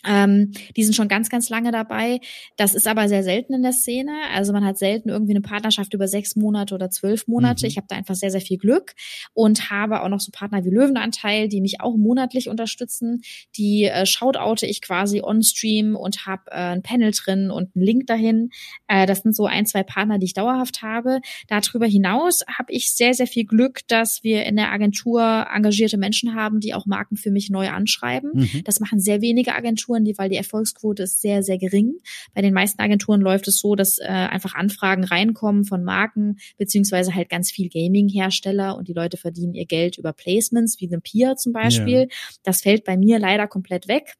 Ähm, die sind schon ganz, ganz lange dabei. Das ist aber sehr selten in der Szene. Also man hat selten irgendwie eine Partnerschaft über sechs Monate oder zwölf Monate. Mhm. Ich habe da einfach sehr, sehr viel Glück und habe auch noch so Partner wie Löwenanteil, die mich auch monatlich unterstützen. Die äh, shoutoute ich quasi on-stream und habe äh, ein Panel drin und einen Link dahin. Äh, das sind so ein, zwei Partner, die ich dauerhaft habe. Darüber hinaus habe ich sehr, sehr viel Glück, dass wir in der Agentur engagierte Menschen haben, die auch Marken für mich neu anschreiben. Mhm. Das machen sehr wenige Agenturen Agenturen, die, weil die Erfolgsquote ist sehr, sehr gering. Bei den meisten Agenturen läuft es so, dass äh, einfach Anfragen reinkommen von Marken, beziehungsweise halt ganz viel Gaming-Hersteller und die Leute verdienen ihr Geld über Placements, wie eine Pia zum Beispiel. Ja. Das fällt bei mir leider komplett weg.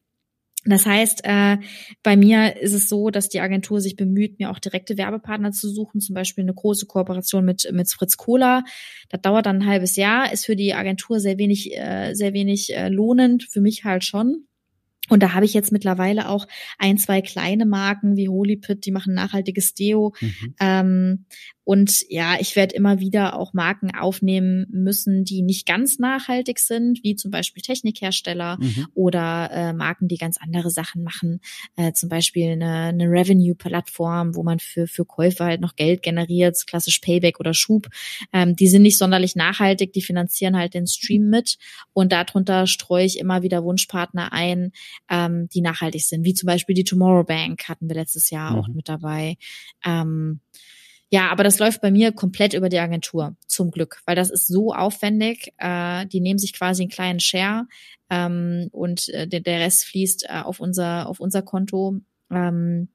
Das heißt, äh, bei mir ist es so, dass die Agentur sich bemüht, mir auch direkte Werbepartner zu suchen, zum Beispiel eine große Kooperation mit mit Fritz Cola. Das dauert dann ein halbes Jahr, ist für die Agentur sehr wenig äh, sehr wenig äh, lohnend, für mich halt schon. Und da habe ich jetzt mittlerweile auch ein, zwei kleine Marken wie Holy Pit, die machen nachhaltiges Deo. Mhm. Ähm, und ja, ich werde immer wieder auch Marken aufnehmen müssen, die nicht ganz nachhaltig sind, wie zum Beispiel Technikhersteller mhm. oder äh, Marken, die ganz andere Sachen machen. Äh, zum Beispiel eine, eine Revenue-Plattform, wo man für, für Käufer halt noch Geld generiert, klassisch Payback oder Schub. Ähm, die sind nicht sonderlich nachhaltig, die finanzieren halt den Stream mit. Und darunter streue ich immer wieder Wunschpartner ein, ähm, die nachhaltig sind, wie zum Beispiel die Tomorrow Bank hatten wir letztes Jahr mhm. auch mit dabei. Ähm, ja, aber das läuft bei mir komplett über die Agentur, zum Glück, weil das ist so aufwendig. Äh, die nehmen sich quasi einen kleinen Share ähm, und äh, der, der Rest fließt äh, auf unser auf unser Konto. Ähm,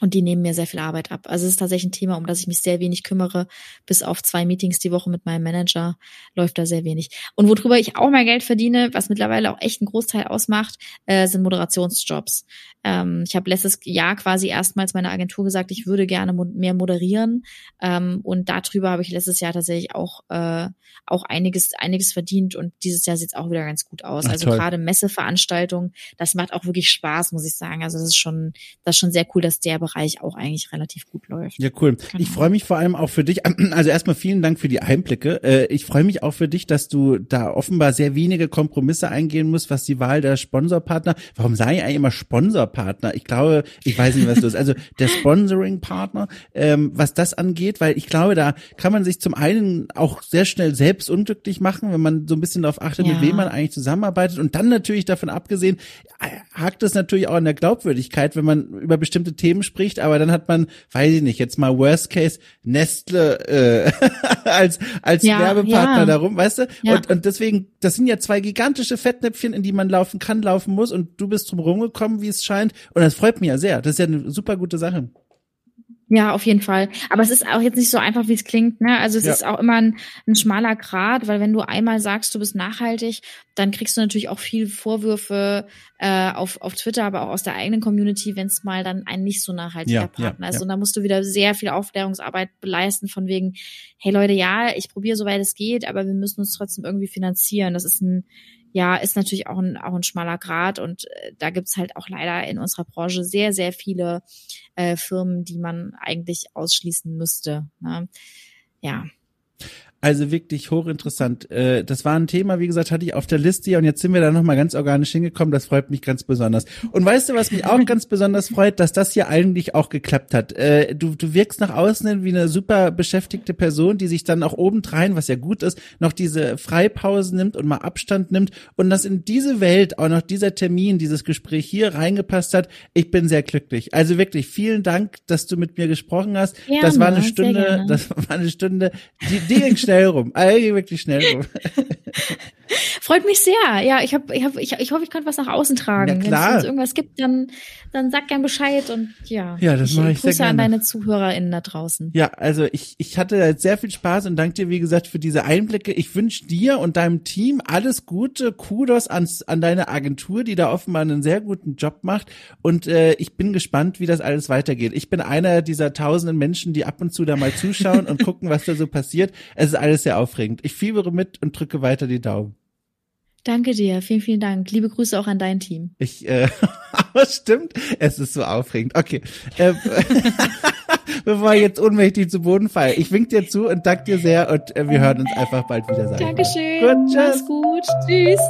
Und die nehmen mir sehr viel Arbeit ab. Also es ist tatsächlich ein Thema, um das ich mich sehr wenig kümmere. Bis auf zwei Meetings die Woche mit meinem Manager läuft da sehr wenig. Und worüber ich auch mal Geld verdiene, was mittlerweile auch echt einen Großteil ausmacht, äh, sind Moderationsjobs. Ähm, ich habe letztes Jahr quasi erstmals meiner Agentur gesagt, ich würde gerne mo mehr moderieren. Ähm, und darüber habe ich letztes Jahr tatsächlich auch, äh, auch einiges, einiges verdient. Und dieses Jahr sieht es auch wieder ganz gut aus. Ach, also gerade Messeveranstaltungen, das macht auch wirklich Spaß, muss ich sagen. Also das ist schon, das ist schon sehr cool, dass der Bereich auch eigentlich relativ gut läuft. Ja, cool. Genau. Ich freue mich vor allem auch für dich. Also erstmal vielen Dank für die Einblicke. Äh, ich freue mich auch für dich, dass du da offenbar sehr wenige Kompromisse eingehen musst, was die Wahl der Sponsorpartner. Warum sage ich eigentlich immer Sponsorpartner? Ich glaube, ich weiß nicht, was das ist. Also der Sponsoring-Partner, ähm, was das angeht, weil ich glaube, da kann man sich zum einen auch sehr schnell selbst unglücklich machen, wenn man so ein bisschen darauf achtet, ja. mit wem man eigentlich zusammenarbeitet. Und dann natürlich davon abgesehen, äh, hakt es natürlich auch an der Glaubwürdigkeit, wenn man über bestimmte Themen spricht, aber dann hat man, weiß ich nicht, jetzt mal Worst Case Nestle äh, als als ja, Werbepartner ja. darum, weißt du? Ja. Und, und deswegen, das sind ja zwei gigantische Fettnäpfchen, in die man laufen kann, laufen muss und du bist drum rumgekommen, wie es scheint. Und das freut mich ja sehr. Das ist ja eine super gute Sache. Ja, auf jeden Fall. Aber es ist auch jetzt nicht so einfach, wie es klingt. Ne? Also es ja. ist auch immer ein, ein schmaler Grad, weil wenn du einmal sagst, du bist nachhaltig, dann kriegst du natürlich auch viel Vorwürfe äh, auf, auf Twitter, aber auch aus der eigenen Community, wenn es mal dann ein nicht so nachhaltiger ja, Partner ja, ist. Und da musst du wieder sehr viel Aufklärungsarbeit beleisten von wegen, hey Leute, ja, ich probiere soweit es geht, aber wir müssen uns trotzdem irgendwie finanzieren. Das ist ein ja, ist natürlich auch ein, auch ein schmaler Grad und äh, da gibt's halt auch leider in unserer Branche sehr, sehr viele äh, Firmen, die man eigentlich ausschließen müsste. Ne? Ja. Also wirklich hochinteressant. Äh, das war ein Thema, wie gesagt, hatte ich auf der Liste und jetzt sind wir da nochmal ganz organisch hingekommen. Das freut mich ganz besonders. Und weißt du, was mich auch ganz besonders freut, dass das hier eigentlich auch geklappt hat. Äh, du, du wirkst nach außen wie eine super beschäftigte Person, die sich dann auch obendrein, was ja gut ist, noch diese Freipause nimmt und mal Abstand nimmt und dass in diese Welt auch noch dieser Termin, dieses Gespräch hier reingepasst hat. Ich bin sehr glücklich. Also wirklich vielen Dank, dass du mit mir gesprochen hast. Gerne, das war eine Stunde, das war eine Stunde, die, die ging schnell schnell rum. Eigentlich wirklich schnell rum. Freut mich sehr. Ja, ich habe, ich, hab, ich, ich hoffe, ich konnte was nach außen tragen. Wenn es irgendwas gibt, dann, dann sag gern Bescheid und ja. Ja, das mache ich, ich Grüße sehr gerne. an deine ZuhörerInnen da draußen. Ja, also ich, ich hatte sehr viel Spaß und danke dir, wie gesagt, für diese Einblicke. Ich wünsche dir und deinem Team alles Gute, Kudos ans, an deine Agentur, die da offenbar einen sehr guten Job macht. Und äh, ich bin gespannt, wie das alles weitergeht. Ich bin einer dieser tausenden Menschen, die ab und zu da mal zuschauen und gucken, was da so passiert. Es ist alles sehr aufregend. Ich fiebere mit und drücke weiter die Daumen. Danke dir, vielen, vielen Dank. Liebe Grüße auch an dein Team. Ich, äh, aber stimmt, es ist so aufregend. Okay, äh, bevor ich jetzt ohnmächtig zu Boden falle, ich wink dir zu und danke dir sehr und äh, wir hören uns einfach bald wieder. Sagen. Dankeschön, gut, tschüss. mach's gut, tschüss.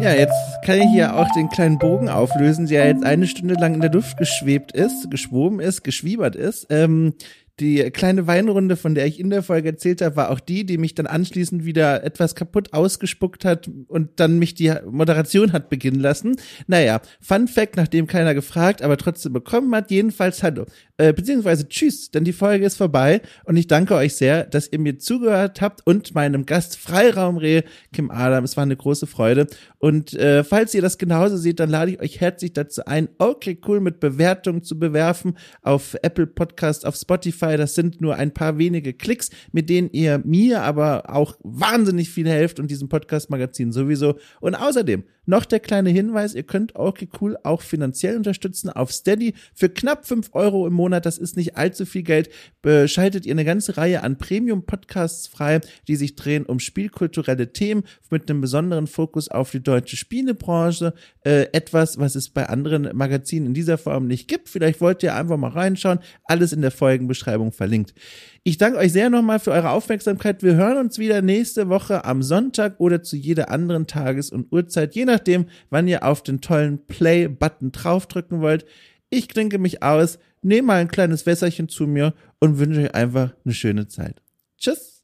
Ja, jetzt kann ich hier auch den kleinen Bogen auflösen, der jetzt eine Stunde lang in der Luft geschwebt ist, geschwoben ist, geschwiebert ist. Ähm, die kleine Weinrunde, von der ich in der Folge erzählt habe, war auch die, die mich dann anschließend wieder etwas kaputt ausgespuckt hat und dann mich die Moderation hat beginnen lassen. Naja, Fun Fact, nachdem keiner gefragt, aber trotzdem bekommen hat, jedenfalls hallo. Äh, beziehungsweise tschüss, denn die Folge ist vorbei und ich danke euch sehr, dass ihr mir zugehört habt und meinem Gast Freiraumreh, Kim Adam. Es war eine große Freude. Und äh, falls ihr das genauso seht, dann lade ich euch herzlich dazu ein, okay, cool mit Bewertungen zu bewerfen auf Apple Podcast, auf Spotify. Das sind nur ein paar wenige Klicks, mit denen ihr mir aber auch wahnsinnig viel helft und diesem Podcast-Magazin sowieso. Und außerdem noch der kleine Hinweis, ihr könnt okay auch finanziell unterstützen auf Steady für knapp fünf Euro im Monat. Das ist nicht allzu viel Geld. Beschaltet ihr eine ganze Reihe an Premium-Podcasts frei, die sich drehen um spielkulturelle Themen mit einem besonderen Fokus auf die deutsche Spielebranche. Äh, etwas, was es bei anderen Magazinen in dieser Form nicht gibt. Vielleicht wollt ihr einfach mal reinschauen. Alles in der Folgenbeschreibung verlinkt. Ich danke euch sehr nochmal für eure Aufmerksamkeit. Wir hören uns wieder nächste Woche am Sonntag oder zu jeder anderen Tages- und Uhrzeit, je nachdem, wann ihr auf den tollen Play-Button draufdrücken wollt. Ich klinke mich aus, nehme mal ein kleines Wässerchen zu mir und wünsche euch einfach eine schöne Zeit. Tschüss!